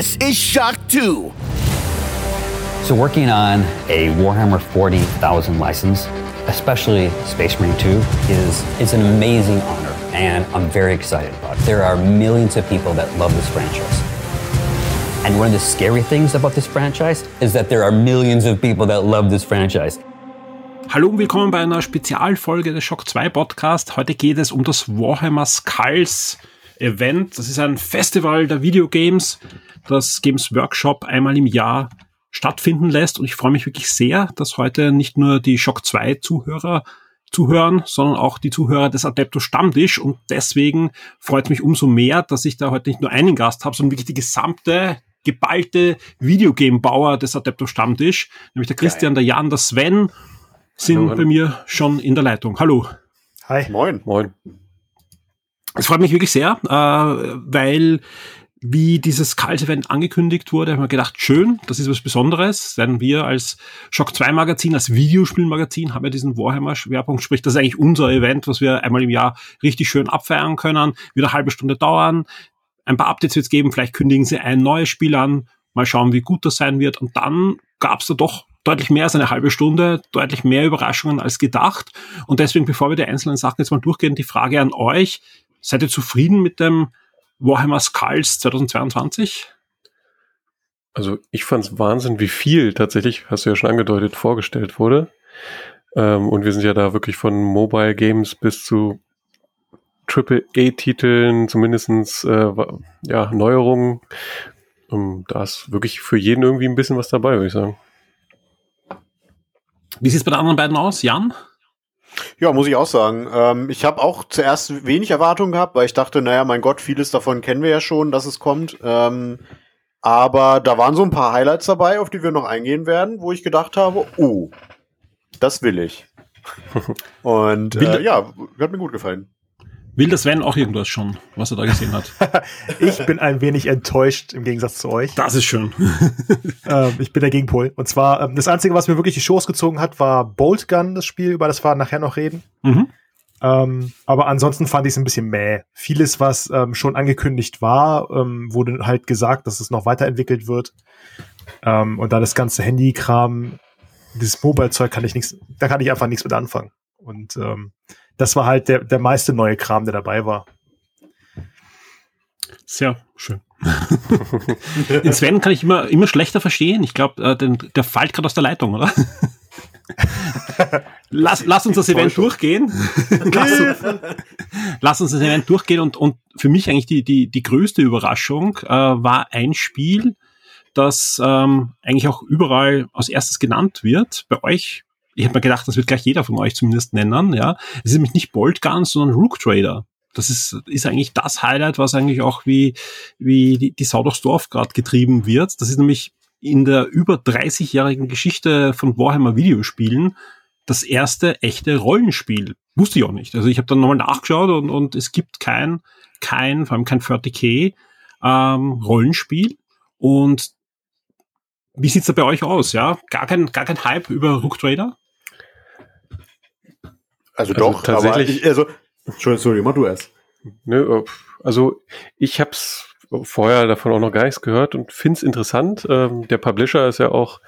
This is Shock 2. So working on a Warhammer 40,000 license, especially Space Marine 2, is, is an amazing honor, and I'm very excited about it. There are millions of people that love this franchise. And one of the scary things about this franchise is that there are millions of people that love this franchise. Hallo und willkommen bei einer Spezialfolge des Shock 2 Podcast. Heute geht es um das Warhammer Skulls Event. Das ist ein Festival der Videogames, das Games Workshop einmal im Jahr stattfinden lässt. Und ich freue mich wirklich sehr, dass heute nicht nur die Shock 2 Zuhörer zuhören, sondern auch die Zuhörer des Adepto Stammtisch. Und deswegen freut es mich umso mehr, dass ich da heute nicht nur einen Gast habe, sondern wirklich die gesamte geballte Videogame-Bauer des Adepto Stammtisch, nämlich der Christian, der Jan, der Sven sind Hallo, hallo. bei mir schon in der Leitung. Hallo. Hi. Moin. Moin. Es freut mich wirklich sehr, äh, weil wie dieses Cult-Event angekündigt wurde, haben wir gedacht, schön, das ist was Besonderes, denn wir als Shock 2 Magazin, als Videospielmagazin haben ja diesen Warhammer-Schwerpunkt, sprich, das ist eigentlich unser Event, was wir einmal im Jahr richtig schön abfeiern können, wird eine halbe Stunde dauern, ein paar Updates wird es geben, vielleicht kündigen sie ein neues Spiel an, mal schauen, wie gut das sein wird. Und dann gab es da doch deutlich mehr als eine halbe Stunde, deutlich mehr Überraschungen als gedacht. Und deswegen, bevor wir die einzelnen Sachen jetzt mal durchgehen, die Frage an euch, seid ihr zufrieden mit dem Warhammer Skulls 2022? Also ich fand's Wahnsinn, wie viel tatsächlich, hast du ja schon angedeutet, vorgestellt wurde. Ähm, und wir sind ja da wirklich von Mobile Games bis zu Triple-A-Titeln, zumindestens äh, ja, Neuerungen. Ähm, da ist wirklich für jeden irgendwie ein bisschen was dabei, würde ich sagen. Wie sieht's bei den anderen beiden aus? Jan? Ja, muss ich auch sagen. Ähm, ich habe auch zuerst wenig Erwartungen gehabt, weil ich dachte, naja, mein Gott, vieles davon kennen wir ja schon, dass es kommt. Ähm, aber da waren so ein paar Highlights dabei, auf die wir noch eingehen werden, wo ich gedacht habe, oh, das will ich. Und äh, ja, hat mir gut gefallen. Will der Sven auch irgendwas schon, was er da gesehen hat? Ich bin ein wenig enttäuscht im Gegensatz zu euch. Das ist schön. Ähm, ich bin der Gegenpol. Und zwar, ähm, das Einzige, was mir wirklich die Shows gezogen hat, war Bolt Gun, das Spiel, über das wir nachher noch reden. mhm. Ähm, aber ansonsten fand ich es ein bisschen mäh. Vieles, was ähm, schon angekündigt war, ähm, wurde halt gesagt, dass es noch weiterentwickelt wird. Ähm, und dann das ganze Handy-Kram, dieses Mobile-Zeug kann ich nichts, da kann ich einfach nichts mit anfangen. Und ähm, das war halt der, der meiste neue Kram, der dabei war. Sehr schön. Den Sven kann ich immer, immer schlechter verstehen. Ich glaube, äh, der fällt gerade aus der Leitung, oder? lass, lass uns das Event durchgehen. lass, uns, lass uns das Event durchgehen und, und für mich eigentlich die, die, die größte Überraschung äh, war ein Spiel, das ähm, eigentlich auch überall als erstes genannt wird. Bei euch, ich habe mir gedacht, das wird gleich jeder von euch zumindest nennen. Ja, Es ist nämlich nicht Bolt Guns, sondern Rook Trader. Das ist, ist eigentlich das Highlight, was eigentlich auch wie, wie die, die Sau durchs Dorf gerade getrieben wird. Das ist nämlich in der über 30-jährigen Geschichte von Warhammer Videospielen das erste echte Rollenspiel. Wusste ich auch nicht. Also ich habe dann nochmal nachgeschaut und, und es gibt kein, kein, vor allem kein 40k ähm, Rollenspiel. Und wie sieht's da bei euch aus? Ja, gar kein, gar kein Hype über Rook Trader? Also, Also doch, tatsächlich- aber ich, also, Entschuldigung, mach du erst. Ne, äh, also ich habe es vorher davon auch noch gar nichts gehört und finde es interessant. Ähm, der Publisher ist ja auch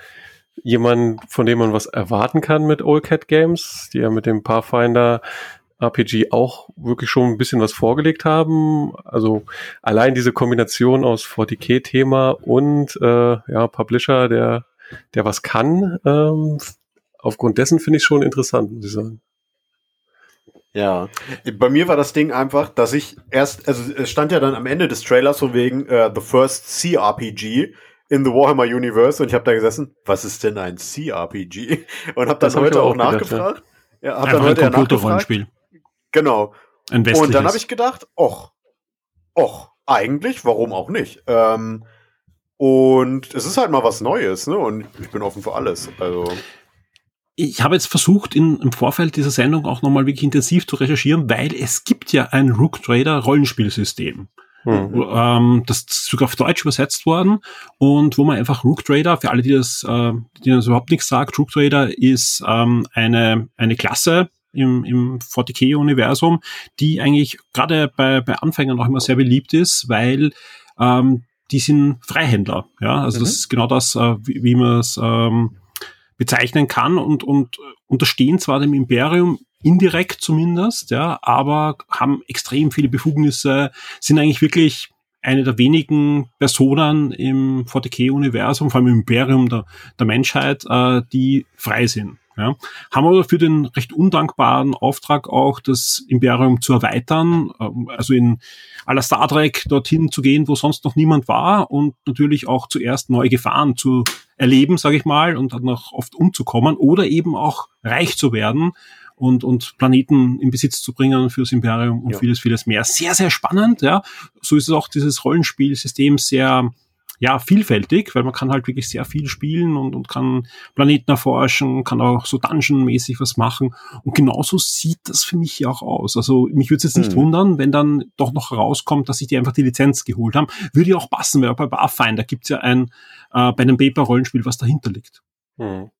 jemand, von dem man was erwarten kann mit Old Cat Games, die ja mit dem Pathfinder RPG auch wirklich schon ein bisschen was vorgelegt haben. Also allein diese Kombination aus 40k-Thema und äh, ja, Publisher, der, der was kann, ähm, aufgrund dessen finde ich schon interessant, muss ich sagen. Ja, bei mir war das Ding einfach, dass ich erst, also es stand ja dann am Ende des Trailers von wegen äh, The First CRPG in the Warhammer Universe und ich habe da gesessen, was ist denn ein CRPG? Und habe dann Das hab heute auch auch gedacht, nachgefragt. Ja, hab Einfach dann ein heute ja nachgefragt. Computerrollenspiel. Genau. Ein westliches. Und dann habe ich gedacht, och, och, eigentlich, warum auch nicht? Ähm, und es ist halt mal was Neues, ne? Und ich bin offen für alles. Also ich habe jetzt versucht, in, im Vorfeld dieser Sendung auch nochmal wirklich intensiv zu recherchieren, weil es gibt ja ein Rook Trader Rollenspielsystem. Hm. Ähm, das ist sogar auf Deutsch übersetzt worden und wo man einfach Rook Trader, für alle, die das, äh, die das überhaupt nichts sagt, Rook Trader ist ähm, eine, eine Klasse im, im 40k-Universum, die eigentlich gerade bei, bei Anfängern auch immer sehr beliebt ist, weil ähm, die sind Freihändler. Ja, also mhm. das ist genau das, äh, wie, wie man es ähm, bezeichnen kann und, und unterstehen zwar dem Imperium indirekt zumindest, ja, aber haben extrem viele Befugnisse, sind eigentlich wirklich eine der wenigen Personen im 40k-Universum, vor allem im Imperium der, der Menschheit, äh, die frei sind. Ja. Haben aber für den recht undankbaren Auftrag auch, das Imperium zu erweitern, ähm, also in aller Star Trek dorthin zu gehen, wo sonst noch niemand war und natürlich auch zuerst neue Gefahren zu erleben, sage ich mal, und dann auch oft umzukommen oder eben auch reich zu werden und, und Planeten in Besitz zu bringen fürs Imperium und ja. vieles, vieles mehr. Sehr, sehr spannend, ja. So ist es auch dieses Rollenspielsystem sehr, ja, vielfältig, weil man kann halt wirklich sehr viel spielen und, und kann Planeten erforschen, kann auch so Dungeon-mäßig was machen. Und genauso sieht das für mich ja auch aus. Also mich würde es jetzt nicht mhm. wundern, wenn dann doch noch rauskommt, dass sich die einfach die Lizenz geholt haben. Würde ja auch passen, weil bei Pathfinder gibt es ja ein, äh, bei einem Paper-Rollenspiel, was dahinter liegt. Mhm.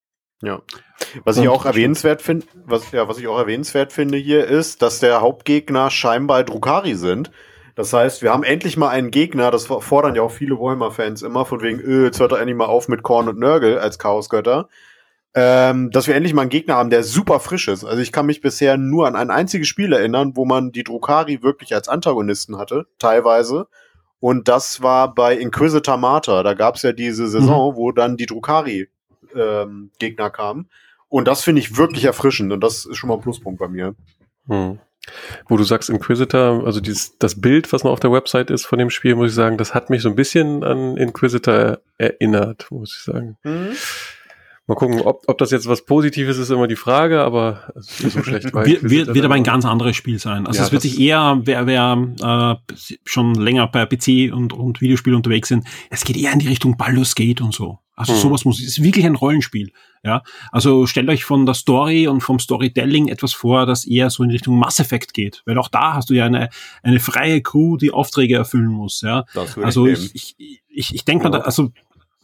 Ja. Was ich auch erwähnenswert finde, was, ja, was ich auch erwähnenswert finde hier ist, dass der Hauptgegner scheinbar Drukari sind. Das heißt, wir haben endlich mal einen Gegner, das fordern ja auch viele Warhammer-Fans immer, von wegen, öh, jetzt hört er endlich mal auf mit Korn und Nörgel als Chaosgötter. Ähm, dass wir endlich mal einen Gegner haben, der super frisch ist. Also ich kann mich bisher nur an ein einziges Spiel erinnern, wo man die Drukari wirklich als Antagonisten hatte, teilweise. Und das war bei Inquisitor Martyr. Da gab es ja diese Saison, mhm. wo dann die Drukari ähm, Gegner kamen. Und das finde ich wirklich erfrischend und das ist schon mal ein Pluspunkt bei mir. Hm. Wo du sagst Inquisitor, also dieses, das Bild, was noch auf der Website ist von dem Spiel, muss ich sagen, das hat mich so ein bisschen an Inquisitor erinnert, muss ich sagen. Mhm. Mal gucken, ob, ob das jetzt was Positives ist, immer die Frage, aber so schlecht war wird, wird, wird aber ein ganz anderes Spiel sein. Also ja, es wird sich eher, wer, wer äh, schon länger bei PC und, und Videospiel unterwegs sind, es geht eher in die Richtung Baldur's Gate und so. Also hm. sowas muss, es ist wirklich ein Rollenspiel. Ja, also stellt euch von der Story und vom Storytelling etwas vor, das eher so in Richtung Mass Effect geht, weil auch da hast du ja eine eine freie Crew, die Aufträge erfüllen muss. Ja, also ich, ich, ich, ich denke ja. mal, also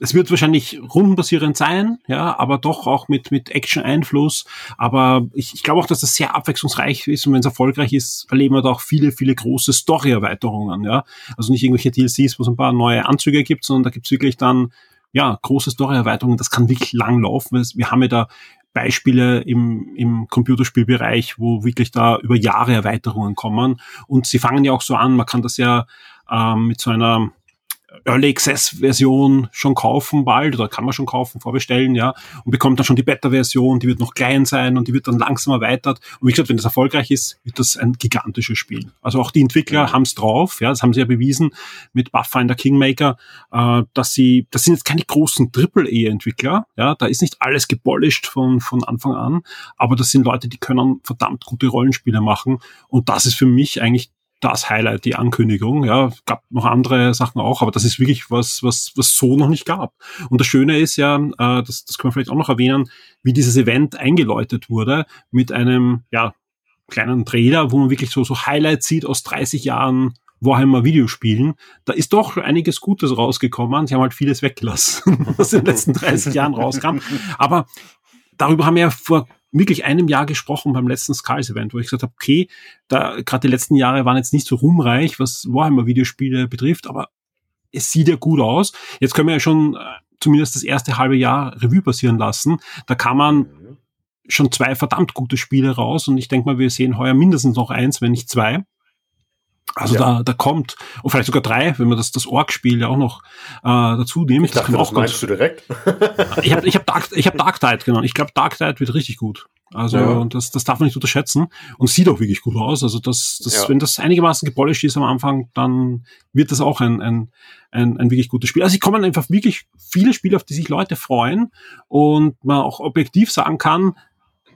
es wird wahrscheinlich rundenbasierend sein, ja, aber doch auch mit, mit Action-Einfluss. Aber ich, ich glaube auch, dass das sehr abwechslungsreich ist und wenn es erfolgreich ist, erleben wir da auch viele, viele große Story-Erweiterungen, ja. Also nicht irgendwelche DLCs, wo es ein paar neue Anzüge gibt, sondern da gibt's wirklich dann, ja, große Story-Erweiterungen. Das kann wirklich lang laufen. Wir haben ja da Beispiele im, im Computerspielbereich, wo wirklich da über Jahre Erweiterungen kommen. Und sie fangen ja auch so an, man kann das ja ähm, mit so einer Early Access Version schon kaufen bald oder kann man schon kaufen, vorbestellen, ja, und bekommt dann schon die Beta-Version, die wird noch klein sein und die wird dann langsam erweitert. Und wie gesagt, wenn das erfolgreich ist, wird das ein gigantisches Spiel. Also auch die Entwickler ja. haben es drauf, ja, das haben sie ja bewiesen mit Pathfinder Kingmaker, äh, dass sie, das sind jetzt keine großen Triple-E-Entwickler, ja, da ist nicht alles gepolished von, von Anfang an, aber das sind Leute, die können verdammt gute Rollenspiele machen und das ist für mich eigentlich das Highlight, die Ankündigung. Ja, gab noch andere Sachen auch, aber das ist wirklich was, was, was so noch nicht gab. Und das Schöne ist ja, äh, das, das können wir vielleicht auch noch erwähnen, wie dieses Event eingeläutet wurde mit einem, ja, kleinen Trailer, wo man wirklich so, so Highlights sieht aus 30 Jahren Warhammer Videospielen. Da ist doch einiges Gutes rausgekommen. Sie haben halt vieles weggelassen, was in den letzten 30 Jahren rauskam. Aber darüber haben wir ja vor wirklich einem Jahr gesprochen beim letzten Skulls Event, wo ich gesagt habe, okay, da gerade die letzten Jahre waren jetzt nicht so rumreich, was Warhammer Videospiele betrifft, aber es sieht ja gut aus. Jetzt können wir ja schon äh, zumindest das erste halbe Jahr Revue passieren lassen. Da kann man schon zwei verdammt gute Spiele raus und ich denke mal, wir sehen heuer mindestens noch eins, wenn nicht zwei. Also ja. da, da kommt, und vielleicht sogar drei, wenn man das, das Org-Spiel ja auch noch äh, dazu nimmt. Ich dachte, das, das meinst du direkt? ich habe ich hab Dark, ich hab Dark Tide genommen. Ich glaube, Dark Tide wird richtig gut. Also ja. das, das darf man nicht unterschätzen und sieht auch wirklich gut aus. Also das, das, ja. wenn das einigermaßen gepolished ist am Anfang, dann wird das auch ein, ein, ein, ein wirklich gutes Spiel. Also es kommen einfach wirklich viele Spiele, auf die sich Leute freuen und man auch objektiv sagen kann,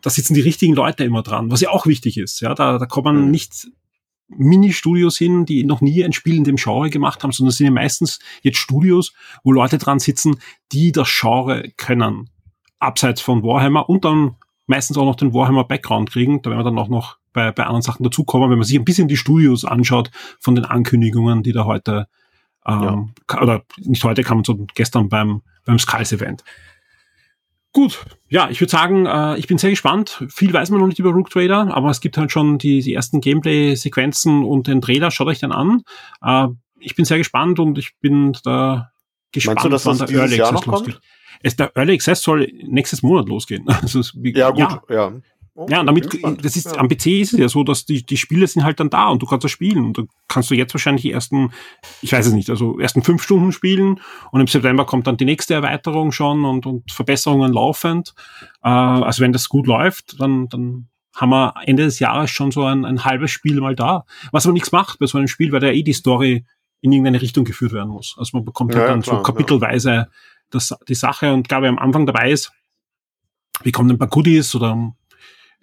da sitzen die richtigen Leute immer dran, was ja auch wichtig ist. Ja, da, da kommen mhm. nicht Mini-Studios hin, die noch nie ein Spiel in dem Genre gemacht haben, sondern es sind ja meistens jetzt Studios, wo Leute dran sitzen, die das Genre können. Abseits von Warhammer und dann meistens auch noch den Warhammer-Background kriegen. Da werden wir dann auch noch bei, bei anderen Sachen dazukommen, wenn man sich ein bisschen die Studios anschaut von den Ankündigungen, die da heute, ähm, ja. oder nicht heute, kam so gestern beim, beim Skulls-Event. Gut, ja, ich würde sagen, äh, ich bin sehr gespannt. Viel weiß man noch nicht über Rook Trader, aber es gibt halt schon die, die ersten Gameplay-Sequenzen und den Trailer. Schaut euch den an. Äh, ich bin sehr gespannt und ich bin da gespannt, Meinst du, dass wann das der Jahr noch losgeht. Es, der Early Access soll nächstes Monat losgehen. Also es, Ja, gut, Ja, ja. Oh, ja, bin damit, das ist, ja. am PC ist es ja so, dass die, die Spiele sind halt dann da und du kannst das spielen. Und da kannst du jetzt wahrscheinlich die ersten, ich weiß es nicht, also ersten fünf Stunden spielen und im September kommt dann die nächste Erweiterung schon und, und Verbesserungen laufend. Äh, also wenn das gut läuft, dann, dann haben wir Ende des Jahres schon so ein, ein halbes Spiel mal da. Was aber nichts macht bei so einem Spiel, weil da eh die Story in irgendeine Richtung geführt werden muss. Also man bekommt halt Ja, ja, dann klar, so kapitelweise das, die Sache und glaube am Anfang dabei ist, bekommt ein paar Goodies oder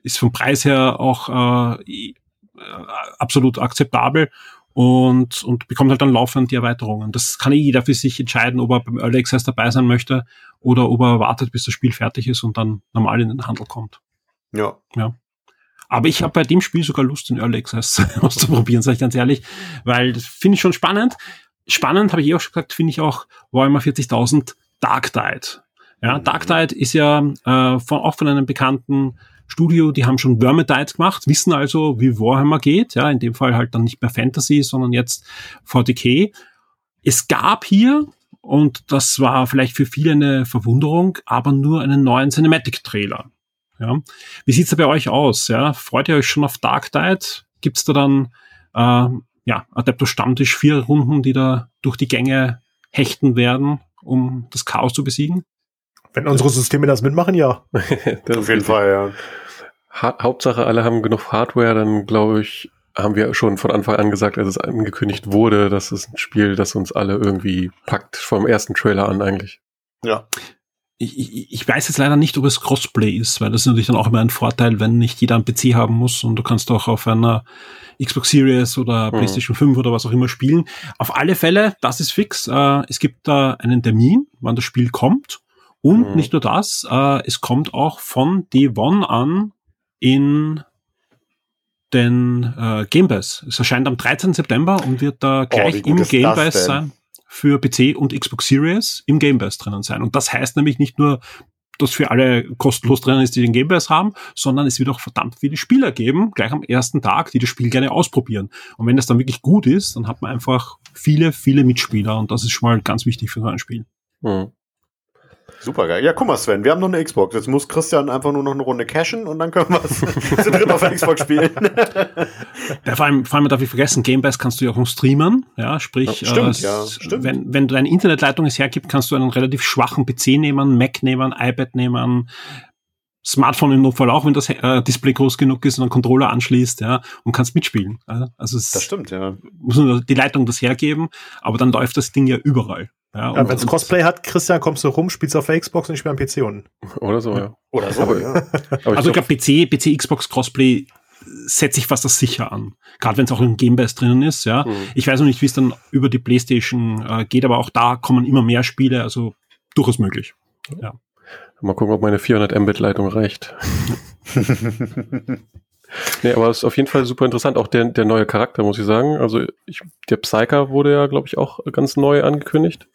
ist vom Preis her auch äh, äh, absolut akzeptabel und, und bekommt halt dann laufend die Erweiterungen. Das kann eh jeder für sich entscheiden, ob er beim Early Access dabei sein möchte oder ob er wartet, bis das Spiel fertig ist und dann normal in den Handel kommt. Ja. Aber ich habe bei dem Spiel sogar Lust, den Early Access auszuprobieren, sage ich ganz ehrlich, weil das finde ich schon spannend. Spannend, habe ich eh auch schon gesagt, finde ich auch Warhammer 40.000 Dark Tide. Ja, Mhm. Dark Tide ist ja äh, von, auch von einem bekannten Studio, die haben schon Vermintide gemacht, wissen also, wie Warhammer geht. Ja, in dem Fall halt dann nicht mehr Fantasy, sondern jetzt 40k. Es gab hier, und das war vielleicht für viele eine Verwunderung, aber nur einen neuen Cinematic-Trailer. Ja. Wie sieht's da bei euch aus? Ja? Freut ihr euch schon auf Dark Tide? Gibt's da dann äh, ja, Adepto Stammtisch vier Runden, die da durch die Gänge hechten werden, um das Chaos zu besiegen? Wenn unsere Systeme das mitmachen, ja. Das Auf jeden richtig. Fall, ja. Ha Hauptsache, alle haben genug Hardware, dann glaube ich, haben wir schon von Anfang an gesagt, als es angekündigt wurde, das ist ein Spiel, das uns alle irgendwie packt, vom ersten Trailer an eigentlich. Ja. Ich, ich, ich weiß jetzt leider nicht, ob es Crossplay ist, weil das ist natürlich dann auch immer ein Vorteil, wenn nicht jeder einen PC haben muss und du kannst auch auf einer Xbox Series oder Mhm. PlayStation 5 oder was auch immer spielen. Auf alle Fälle, das ist fix. Äh, es gibt da einen Termin, wann das Spiel kommt. Und Mhm. nicht nur das, äh, es kommt auch von Day One an in den äh, Game Pass. Es erscheint am 13. September und wird da gleich Oh, wie gut im ist Game das Pass denn? sein für PC und Xbox Series im Game Pass drinnen sein. Und das heißt nämlich nicht nur, dass für alle kostenlos drinnen ist, die den Game Pass haben, sondern es wird auch verdammt viele Spieler geben, gleich am ersten Tag, die das Spiel gerne ausprobieren. Und wenn das dann wirklich gut ist, dann hat man einfach viele, viele Mitspieler und das ist schon mal ganz wichtig für so ein Spiel. Hm. Super geil. Ja, guck mal, Sven, wir haben noch eine Xbox. Jetzt muss Christian einfach nur noch eine Runde cashen und dann können wir es zu dritt auf der Xbox spielen. Ja, vor allem, vor allem darf ich vergessen, Game Pass kannst du ja auch noch streamen, ja, sprich, Ja, stimmt, äh, ja, stimmt. Wenn, wenn deine Internetleitung es hergibt, kannst du einen relativ schwachen PC nehmen, Mac nehmen, iPad nehmen, Smartphone im Notfall auch, wenn das äh, Display groß genug ist und einen Controller anschließt, ja, und kannst mitspielen. Also es Das stimmt, ja. muss nur die Leitung das hergeben, aber dann läuft das Ding ja überall. Ja, ja und- Wenn es Crossplay hat, Christian, kommst du rum, spielst auf der Xbox und ich spiele am PC unten. Oder so, ja. Oder so, Aber- ja. Aber ich Also ich glaub, glaube, PC, PC, Xbox Crossplay setze ich fast das sicher an. Gerade wenn es auch im Game Pass drinnen ist, ja. hm. Ich weiß noch nicht, wie es dann über die Playstation äh, geht, aber auch da kommen immer mehr Spiele, also durchaus möglich. Mal gucken, ob meine 400 Mbit Leitung reicht. Nee, aber es ist auf jeden Fall super interessant. Auch der, der neue Charakter, muss ich sagen. Also ich, der Psyker wurde ja, glaube ich, auch ganz neu angekündigt.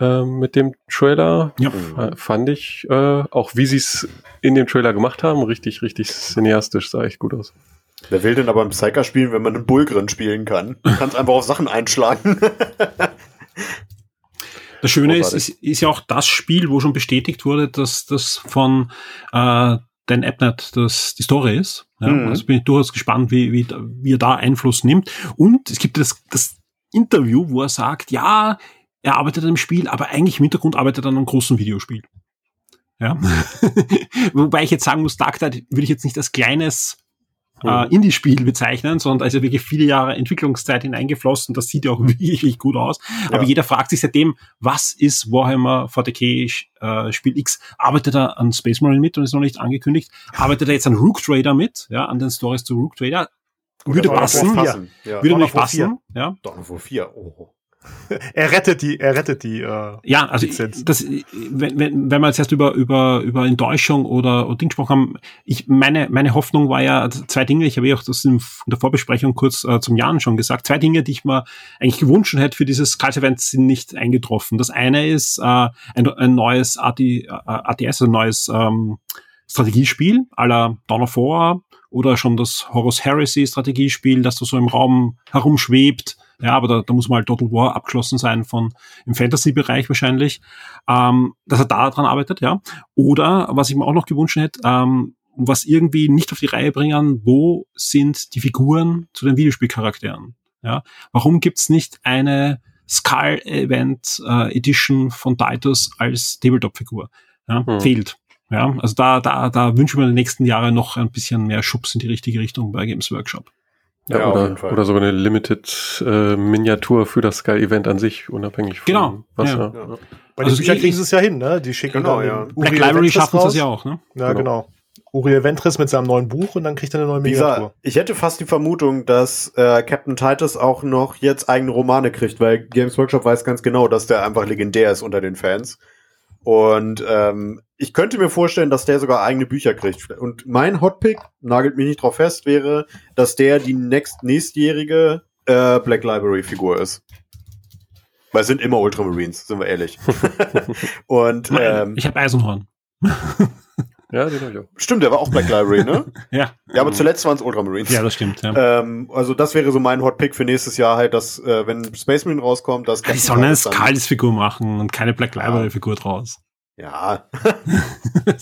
Ähm, mit dem Trailer Ja. Fand ich, äh, auch wie sie es in dem Trailer gemacht haben, richtig, richtig cineastisch, sah echt gut aus. Wer will denn aber im Psyker spielen, wenn man einen Bullgrin spielen kann? Du kannst einfach auf Sachen einschlagen. Das Schöne ist, ist, ist ja auch das Spiel, wo schon bestätigt wurde, dass das von äh, Dan Abnett das die Story ist. Ja, Mhm. Also bin ich durchaus gespannt, wie, wie, wie er da Einfluss nimmt. Und es gibt das, das Interview, wo er sagt, ja, er arbeitet an einem Spiel, aber eigentlich im Hintergrund arbeitet er an einem großen Videospiel. Ja. Wobei ich jetzt sagen muss, Dark Tide würde ich jetzt nicht als kleines äh, Indie-Spiel bezeichnen, sondern also wirklich viele Jahre Entwicklungszeit hineingeflossen. Das sieht ja auch wirklich, gut aus. Aber Ja. jeder fragt sich seitdem, was ist Warhammer 40k äh, Spiel X? Arbeitet er an Space Marine mit und ist noch nicht angekündigt? Arbeitet er jetzt an Rook Trader mit? Ja, an den Stories zu Rook Trader? Würde passen. Ja. passen. Ja. Würde Dawn nicht passen. Ja. Dawn of War 4. Oh. Er rettet die, er rettet die. Äh, Ja, also Lizenz. das, wenn, wenn, wenn wir jetzt erst über, über, über Enttäuschung oder, oder Ding gesprochen haben, ich, meine, meine Hoffnung war ja zwei Dinge, ich habe ja auch das in der Vorbesprechung kurz äh, zum Jahren schon gesagt, zwei Dinge, die ich mir eigentlich gewünscht hätte für dieses Culture Event sind nicht eingetroffen. Das eine ist äh, ein, ein neues AT, äh, ATS, ein neues ähm, Strategiespiel la Dawn of War oder schon das Horus Heresy Strategiespiel, das da so im Raum herumschwebt Ja, aber da, da muss mal Total War abgeschlossen sein von im Fantasy-Bereich wahrscheinlich, ähm, dass er da dran arbeitet, ja. Oder was ich mir auch noch gewünscht hätte, ähm, was irgendwie nicht auf die Reihe bringen, wo sind die Figuren zu den Videospielcharakteren? Ja, warum gibt's nicht eine Skull Event äh, Edition von Titus als Tabletop-Figur? Ja, hm. Fehlt. Ja, also da, da, da wünschen wir in den nächsten Jahren noch ein bisschen mehr Schubs in die richtige Richtung bei Games Workshop. Ja, ja oder, oder sogar eine Limited äh, Miniatur für das Sky Event an sich, unabhängig von genau, was. Ja. Ja. Bei also den Büchern kriegen sie es ja hin, ne? Die schicken genau, ja. Black Library schaffen es ja auch, ne? Ja, genau. genau. Uriel Ventris mit seinem neuen Buch und dann kriegt er eine neue Miniatur. ich hätte fast die Vermutung, dass äh, Captain Titus auch noch jetzt eigene Romane kriegt, weil Games Workshop weiß ganz genau, dass der einfach legendär ist unter den Fans. Und ähm, ich könnte mir vorstellen, dass der sogar eigene Bücher kriegt. Und mein Hotpick, nagelt mich nicht drauf fest, wäre, dass der die nächst, nächstjährige äh, Black Library Figur ist. Weil es sind immer Ultramarines, sind wir ehrlich. Und ähm, ich habe Eisenhorn. Ja, den ich auch. Stimmt, der war auch Black Library, ne? ja. Ja, aber zuletzt waren es Ultramarines. Ja, das stimmt, ja. Ähm, also das wäre so mein Hot Pick für nächstes Jahr halt, dass, äh, wenn Space Marine rauskommt, dass... Ja, die sollen eine Skalis-Figur machen und keine Black Library-Figur draus. Ja.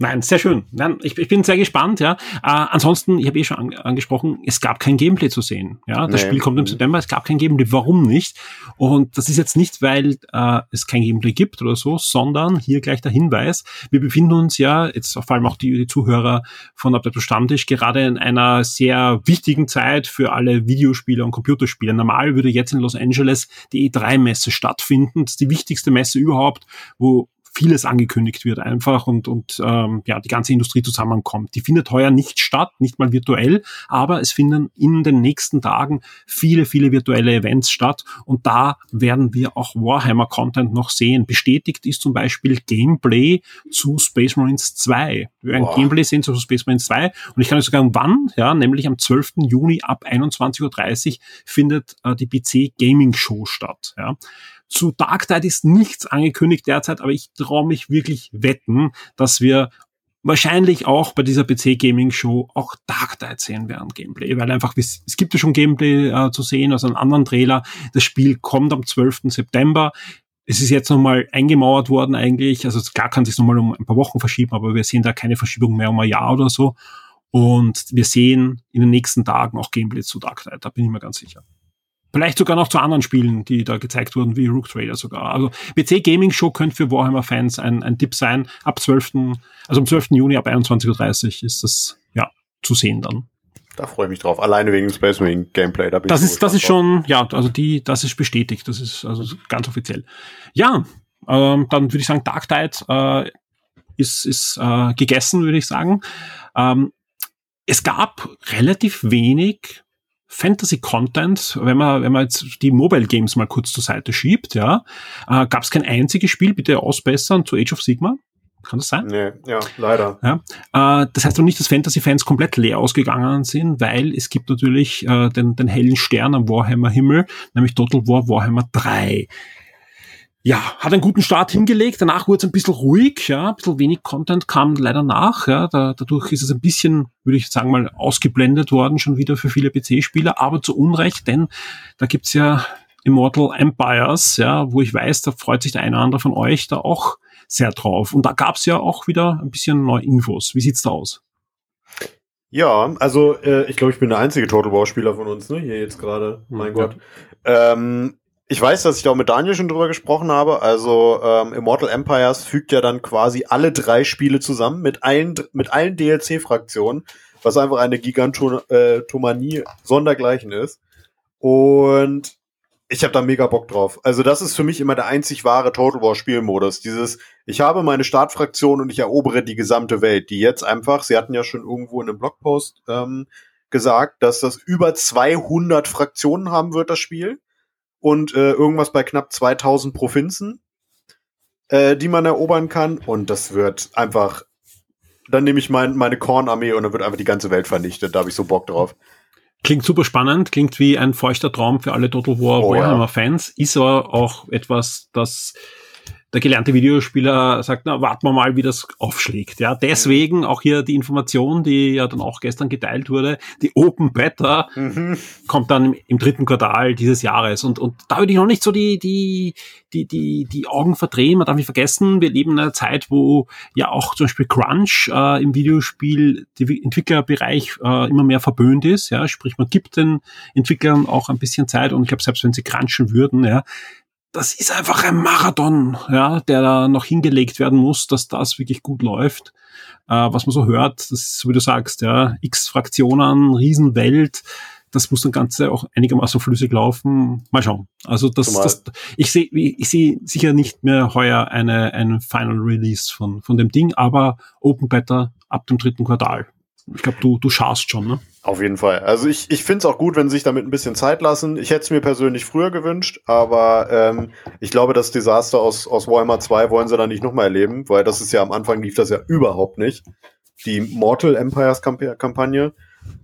Nein, sehr schön. Nein, ich, ich bin sehr gespannt, ja. Äh, ansonsten, ich habe eh schon an, angesprochen, es gab kein Gameplay zu sehen. Ja, das nee. Spiel kommt im mhm. September, es gab kein Gameplay. Warum nicht? Und das ist jetzt nicht, weil äh, es kein Gameplay gibt oder so, sondern hier gleich der Hinweis, wir befinden uns ja, jetzt vor allem auch die, die Zuhörer von Abteilung Stammtisch, gerade in einer sehr wichtigen Zeit für alle Videospieler und Computerspieler. Normal würde jetzt in Los Angeles die E3-Messe stattfinden. Das ist die wichtigste Messe überhaupt, wo vieles angekündigt wird einfach und, und ähm, ja, die ganze Industrie zusammenkommt. Die findet heuer nicht statt, nicht mal virtuell, aber es finden in den nächsten Tagen viele, viele virtuelle Events statt und da werden wir auch Warhammer-Content noch sehen. Bestätigt ist zum Beispiel Gameplay zu Space Marines 2. Wir werden Gameplay sehen zu Space Marines 2 und ich kann euch sagen, wann, ja, nämlich am 12. Juni ab 21.30 Uhr findet äh, die PC Gaming Show statt. Ja. Zu Dark Tide ist nichts angekündigt derzeit, aber ich traue mich wirklich wetten, dass wir wahrscheinlich auch bei dieser PC Gaming Show auch Dark Tide sehen werden, Gameplay, weil einfach, es gibt ja schon Gameplay äh, zu sehen aus einem anderen Trailer. Das Spiel kommt am 12. September. Es ist jetzt nochmal eingemauert worden eigentlich, also klar kann sich nochmal um ein paar Wochen verschieben, aber wir sehen da keine Verschiebung mehr um ein Jahr oder so. Und wir sehen in den nächsten Tagen auch Gameplay zu Dark Tide, da bin ich mir ganz sicher. Vielleicht sogar noch zu anderen Spielen, die da gezeigt wurden, wie Rook Trader sogar. Also PC Gaming Show könnte für Warhammer-Fans ein, ein Tipp sein. Ab 12., also am 12. Juni ab 21.30 Uhr ist das ja zu sehen dann. Da freue ich mich drauf. Alleine wegen Space Marine Gameplay. Da bin das ich ist, das ist schon, ja, also die, das ist bestätigt. Das ist also ganz offiziell. Ja, ähm, dann würde ich sagen, Dark Tide äh, ist, ist äh, gegessen, würde ich sagen. Ähm, es gab relativ wenig Fantasy-Content, wenn man, wenn man jetzt die Mobile Games mal kurz zur Seite schiebt, ja, äh, gab es kein einziges Spiel, bitte ausbessern, zu Age of Sigma. Kann das sein? Nee, ja, leider. Ja, äh, das heißt doch nicht, dass Fantasy-Fans komplett leer ausgegangen sind, weil es gibt natürlich äh, den, den hellen Stern am Warhammer-Himmel, nämlich Total War Warhammer 3 ja, hat einen guten Start hingelegt. Danach wurde es ein bisschen ruhig, ja, ein bisschen wenig Content kam leider nach. Ja, da, dadurch ist es ein bisschen, würde ich sagen mal, ausgeblendet worden schon wieder für viele PC-Spieler, aber zu Unrecht, denn da gibt's ja Immortal Empires, ja, wo ich weiß, da freut sich der eine oder andere von euch da auch sehr drauf. Und da gab's ja auch wieder ein bisschen neue Infos. Wie sieht's da aus? Ja, also äh, ich glaube, ich bin der einzige Total War Spieler von uns, ne? Hier jetzt gerade. Mein ja. Gott. Ähm, ich weiß, dass ich da auch mit Daniel schon drüber gesprochen habe. Also ähm, Immortal Empires fügt ja dann quasi alle drei Spiele zusammen mit allen mit allen DLC-Fraktionen, was einfach eine Gigantomanie sondergleichen ist. Und ich habe da mega Bock drauf. Also das ist für mich immer der einzig wahre Total War Spielmodus. Dieses, ich habe meine Startfraktion und ich erobere die gesamte Welt. Die jetzt einfach, sie hatten ja schon irgendwo in einem Blogpost ähm, gesagt, dass das über 200 Fraktionen haben wird, das Spiel und äh, irgendwas bei knapp 2000 Provinzen, äh, die man erobern kann. Und das wird einfach, dann nehme ich mein, meine Kornarmee und dann wird einfach die ganze Welt vernichtet. Da habe ich so Bock drauf. Klingt super spannend, klingt wie ein feuchter Traum für alle Total War oh, Warhammer-Fans, ja. ist aber auch etwas, das der gelernte Videospieler sagt, na, warten wir mal, wie das aufschlägt. Ja, deswegen auch hier die Information, die ja dann auch gestern geteilt wurde, die Open Beta mhm. kommt dann im, im, dritten Quartal dieses Jahres. Und, und da würde ich noch nicht so die, die, die, die, die Augen verdrehen. Man darf nicht vergessen, wir leben in einer Zeit, wo ja auch zum Beispiel Crunch äh, im Videospiel, die Entwicklerbereich äh, immer mehr verböhnt ist. Ja, sprich, man gibt den Entwicklern auch ein bisschen Zeit und ich glaube, selbst wenn sie crunchen würden, ja, das ist einfach ein Marathon, ja, der da noch hingelegt werden muss, dass das wirklich gut läuft. Äh, was man so hört, das ist, wie du sagst, ja, x Fraktionen, Riesenwelt, das muss dann Ganze auch einigermaßen flüssig laufen. Mal schauen. Also das, das ich sehe ich sehe sicher nicht mehr heuer eine, ein Final Release von, von dem Ding, aber Open Beta ab dem dritten Quartal. Ich glaube, du, du schaust schon, ne? Auf jeden Fall. Also ich, ich finde es auch gut, wenn sie sich damit ein bisschen Zeit lassen. Ich hätte es mir persönlich früher gewünscht, aber ähm, ich glaube, das Desaster aus, aus Warhammer 2 wollen sie dann nicht nochmal erleben, weil das ist ja am Anfang lief das ja überhaupt nicht. Die Mortal Empires Kampagne.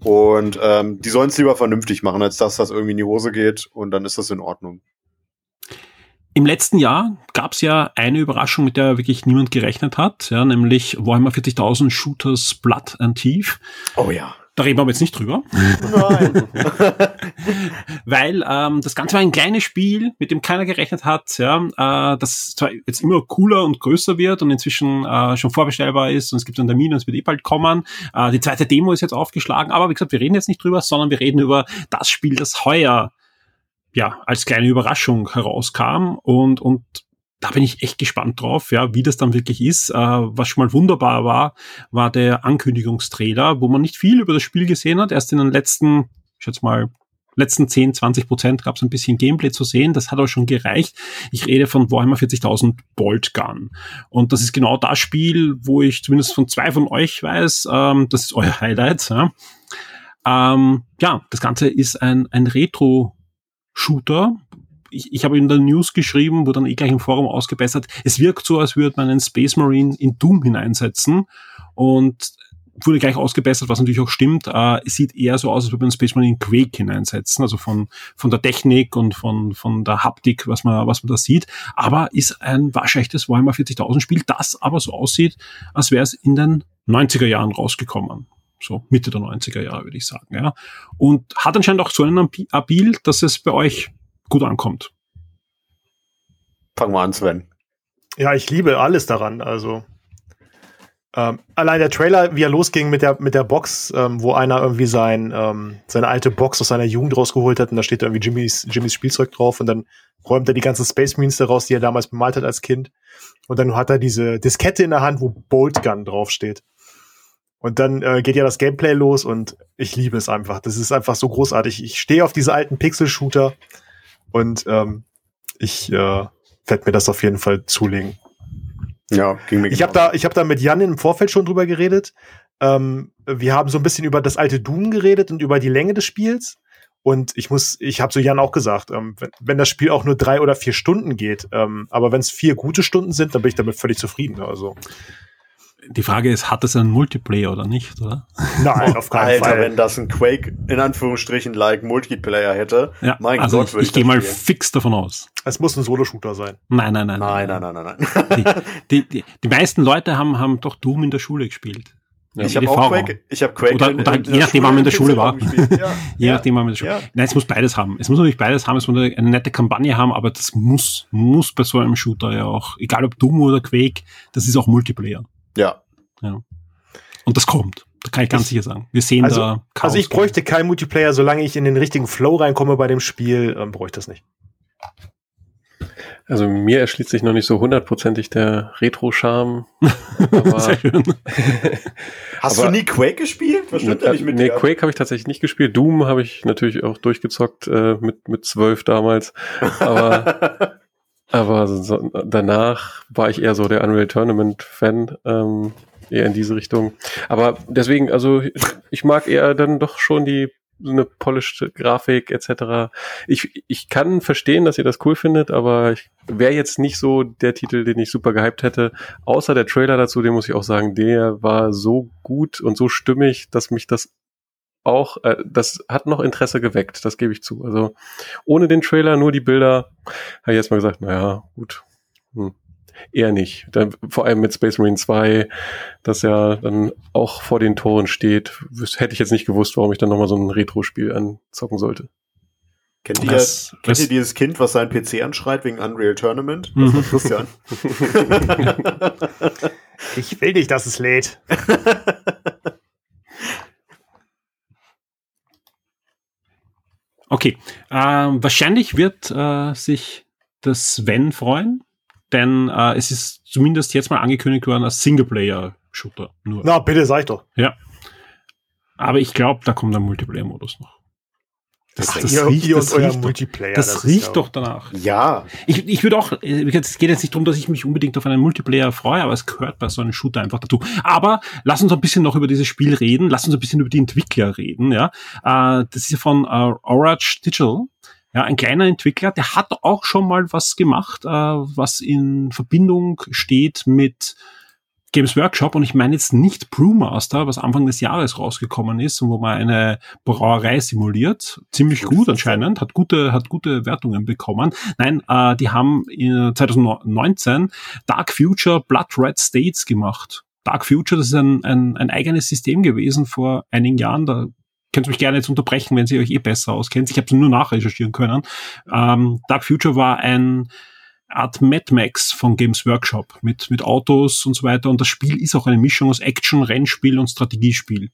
Und ähm, die sollen es lieber vernünftig machen, als dass das irgendwie in die Hose geht und dann ist das in Ordnung. Im letzten Jahr gab es ja eine Überraschung, mit der wirklich niemand gerechnet hat, ja, nämlich Warhammer 40.000 Shooters Blood and Thief. Oh ja. Da reden wir aber jetzt nicht drüber. Nein. Weil ähm, das Ganze war ein kleines Spiel, mit dem keiner gerechnet hat, ja, äh, das zwar jetzt immer cooler und größer wird und inzwischen äh, schon vorbestellbar ist und es gibt einen Termin und es wird eh bald kommen. Äh, die zweite Demo ist jetzt aufgeschlagen, aber wie gesagt, wir reden jetzt nicht drüber, sondern wir reden über das Spiel, das heuer ja als kleine Überraschung herauskam und und da bin ich echt gespannt drauf, ja, wie das dann wirklich ist. Äh, was schon mal wunderbar war, war der Ankündigungstrailer, wo man nicht viel über das Spiel gesehen hat. Erst in den letzten, ich schätze mal, letzten 10, 20 Prozent gab es ein bisschen Gameplay zu sehen. Das hat aber schon gereicht. Ich rede von Warhammer 40.000 Bolt Gun. Und das ist genau das Spiel, wo ich zumindest von zwei von euch weiß, ähm, das ist euer Highlight. Ja, ähm, ja das Ganze ist ein, ein Retro-Shooter, ich, ich habe in der News geschrieben, wurde dann eh gleich im Forum ausgebessert. Es wirkt so, als würde man einen Space Marine in Doom hineinsetzen und wurde gleich ausgebessert, was natürlich auch stimmt. Äh, es sieht eher so aus, als würde man einen Space Marine in Quake hineinsetzen, also von, von der Technik und von, von der Haptik, was man, was man da sieht. Aber ist ein waschechtes Warhammer 40.000 Spiel, das aber so aussieht, als wäre es in den 90er Jahren rausgekommen so Mitte der 90er Jahre, würde ich sagen, ja. Und hat anscheinend auch so einen Abil, dass es bei euch gut ankommt. Fangen wir an, Sven. Ja, ich liebe alles daran. Also ähm, allein der Trailer, wie er losging mit der mit der Box, ähm, wo einer irgendwie sein ähm, seine alte Box aus seiner Jugend rausgeholt hat und da steht irgendwie Jimmys Jimmys Spielzeug drauf und dann räumt er die ganzen Space Marines daraus, die er damals bemalt hat als Kind und dann hat er diese Diskette in der Hand, wo Bolt Gun draufsteht. Und dann äh, geht ja das Gameplay los und ich liebe es einfach. Das ist einfach so großartig. Ich stehe auf diese alten Pixel-Shooter und ähm, ich äh, werde mir das auf jeden Fall zulegen. Ja, ging mir Ich habe da, ich habe da mit Jan im Vorfeld schon drüber geredet. Ähm, wir haben so ein bisschen über das alte Doom geredet und über die Länge des Spiels. Und ich muss, ich habe so Jan auch gesagt, ähm, wenn, wenn, das Spiel auch nur drei oder vier Stunden geht, ähm, aber wenn es vier gute Stunden sind, dann bin ich damit völlig zufrieden. Also die Frage ist, hat es einen Multiplayer oder nicht, oder? Nein, auf keinen Alter, Fall. wenn das ein Quake in Anführungsstrichen like Multiplayer hätte, ja, mein also Gott, ich, ich gehe mal fix davon aus. Es muss ein Solo-Shooter sein. Nein, nein, nein. Nein, nein, nein, nein, nein. Die, die, die, die meisten Leute haben, haben doch Doom in der Schule gespielt. Ja, ich habe auch Quake, ich habe Quake oder, in, oder in, je nachdem, wann man in der Schule war. Ja. je nachdem, wann man in der Schule. Ja. Nein, es muss beides haben. Es muss natürlich beides haben. Es muss eine nette Kampagne haben, aber das muss muss bei so einem Shooter ja auch, egal ob Doom oder Quake, das ist auch Multiplayer. Ja. Ja. Und das kommt. Da kann ich ganz ich, sicher sagen. Wir sehen also, da Chaos Also ich bräuchte keinen Multiplayer, solange ich in den richtigen Flow reinkomme bei dem Spiel, ähm, bräuchte ich das nicht. Also mir erschließt sich noch nicht so hundertprozentig der Retro-Charme. Sehr schön. Hast aber, du nie Quake gespielt? Was stimmt denn nicht mit nee, dir? Quake habe ich tatsächlich nicht gespielt. Doom habe ich natürlich auch durchgezockt äh, mit mit zwölf damals. Aber aber so, danach war ich eher so der Unreal Tournament Fan. Ähm, eher in diese Richtung. Aber deswegen, also ich mag eher dann doch schon die so eine polished Grafik etc. Ich, ich kann verstehen, dass ihr das cool findet, aber ich wäre jetzt nicht so der Titel, den ich super gehypt hätte. Außer der Trailer dazu, den muss ich auch sagen, der war so gut und so stimmig, dass mich das auch, äh, das hat noch Interesse geweckt, das gebe ich zu. Also ohne den Trailer, nur die Bilder, habe ich jetzt mal gesagt, naja, gut. Hm eher nicht. Dann, vor allem mit Space Marine 2, das ja dann auch vor den Toren steht, hätte ich jetzt nicht gewusst, warum ich dann nochmal so ein Retro-Spiel anzocken sollte. Kennt ihr, das, kennt ihr dieses Kind, was seinen PC anschreit wegen Unreal Tournament? Das war Christian. ich will nicht, dass es lädt. Okay, ähm, wahrscheinlich wird äh, sich das Sven freuen, denn äh, es ist zumindest jetzt mal angekündigt worden als Singleplayer-Shooter. Na, bitte, sag ich doch. Ja. Aber ich glaube, da kommt ein Multiplayer-Modus noch. Das, das, das riecht, das riecht, Multiplayer, das, das riecht doch danach. Ja. Ich, ich würde auch, es geht jetzt nicht darum, dass ich mich unbedingt auf einen Multiplayer freue, aber es gehört bei so einem Shooter einfach dazu. Aber lass uns ein bisschen noch über dieses Spiel reden, lass uns ein bisschen über die Entwickler reden, ja. Äh, das ist ja von uh, Orange Digital. Ja, ein kleiner Entwickler, der hat auch schon mal was gemacht, äh, was in Verbindung steht mit Games Workshop und ich meine jetzt nicht Brewmaster, was Anfang des Jahres rausgekommen ist und wo man eine Brauerei simuliert. Ziemlich gut anscheinend, hat gute, hat gute Wertungen bekommen. Nein, äh, die haben in 2019 Dark Future Blood Red States gemacht. Dark Future, das ist ein, ein, ein eigenes System gewesen vor einigen Jahren. Da könnt ihr mich gerne jetzt unterbrechen, wenn Sie euch eh besser auskennt. Ich habe es nur nachrecherchieren können. Ähm, Dark Future war ein Art Mad Max von Games Workshop mit, mit Autos und so weiter. Und das Spiel ist auch eine Mischung aus Action, Rennspiel und Strategiespiel.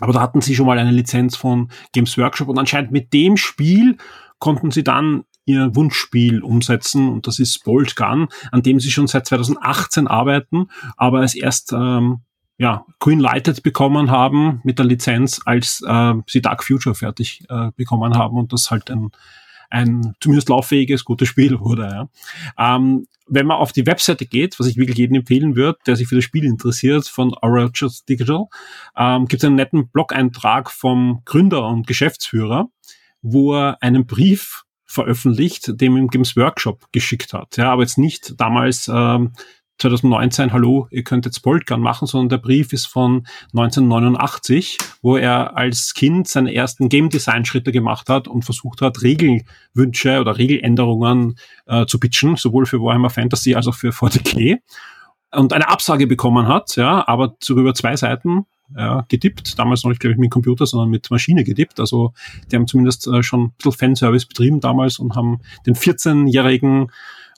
Aber da hatten sie schon mal eine Lizenz von Games Workshop und anscheinend mit dem Spiel konnten sie dann ihr Wunschspiel umsetzen und das ist Bolt Gun, an dem sie schon seit 2018 arbeiten, aber es erst ähm, ja, greenlighted bekommen haben mit der Lizenz, als äh, sie Dark Future fertig äh, bekommen haben und das halt ein ein zumindest lauffähiges, gutes Spiel wurde. Ja. Ähm, wenn man auf die Webseite geht, was ich wirklich jedem empfehlen würde, der sich für das Spiel interessiert, von Oracles Digital, ähm, gibt es einen netten Blog-Eintrag vom Gründer und Geschäftsführer, wo er einen Brief veröffentlicht, dem im Games Workshop geschickt hat. Ja, aber jetzt nicht damals ähm, 2019, hallo, ihr könnt jetzt Boltgun machen, sondern der Brief ist von 1989, wo er als Kind seine ersten Game Design Schritte gemacht hat und versucht hat, Regelwünsche oder Regeländerungen äh, zu pitchen, sowohl für Warhammer Fantasy als auch für 40k. Und eine Absage bekommen hat, ja, aber über zwei Seiten ja, getippt. Damals noch nicht, glaube ich, mit Computer, sondern mit Maschine getippt. Also die haben zumindest äh, schon ein bisschen Fanservice betrieben damals und haben den 14-jährigen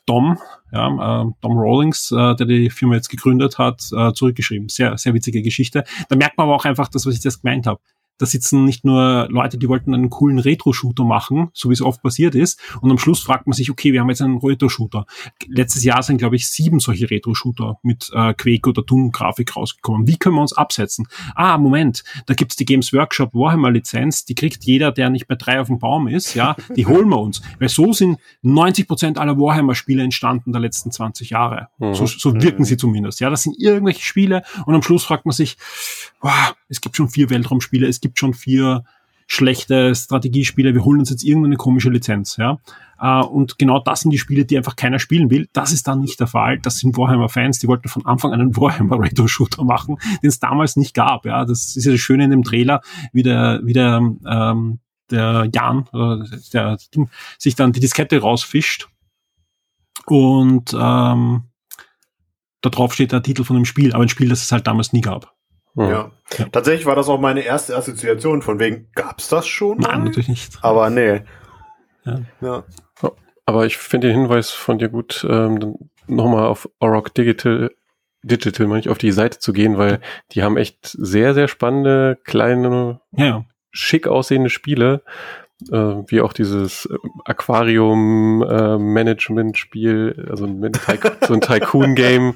Dom, ja, äh, Dom Rawlings, äh, der die Firma jetzt gegründet hat, äh, zurückgeschrieben. Sehr, sehr witzige Geschichte. Da merkt man aber auch einfach das, was ich jetzt gemeint habe da sitzen nicht nur Leute, die wollten einen coolen Retro-Shooter machen, so wie es oft passiert ist. Und am Schluss fragt man sich, okay, wir haben jetzt einen Retro-Shooter. Letztes Jahr sind, glaube ich, sieben solche Retro-Shooter mit äh, Quake oder Doom-Grafik rausgekommen. Wie können wir uns absetzen? Ah, Moment, da gibt's die Games Workshop Warhammer-Lizenz, die kriegt jeder, der nicht bei drei auf dem Baum ist, ja, die holen wir uns. Weil so sind 90 Prozent aller Warhammer-Spiele entstanden der letzten 20 Jahre. Mhm. So, so wirken sie zumindest. Ja, das sind irgendwelche Spiele und am Schluss fragt man sich, wow, es gibt schon vier Weltraumspiele, es gibt schon vier schlechte Strategiespiele, wir holen uns jetzt irgendeine komische Lizenz, ja. Uh, und genau das sind die Spiele, die einfach keiner spielen will. Das ist dann nicht der Fall. Das sind Warhammer-Fans, die wollten von Anfang an einen Warhammer-Retro-Shooter machen, den es damals nicht gab. Ja, das ist ja das Schöne in dem Trailer, wie der, wie der, ähm, der Jan, äh, der, der sich dann die Diskette rausfischt und ähm, da drauf steht der Titel von dem Spiel, aber ein Spiel, das es halt damals nie gab. Ja. ja. Tatsächlich war das auch meine erste Assoziation von wegen, gab's das schon? Nein, mal? natürlich nicht. Aber nee. Ja. ja. Aber ich finde den Hinweis von dir gut, ähm, nochmal auf Orok Digital, Digital, meine ich, auf die Seite zu gehen, weil die haben echt sehr, sehr spannende, kleine, ja. schick aussehende Spiele äh, wie auch dieses äh, Aquarium-Management-Spiel, äh, also ein so ein Tycoon-Game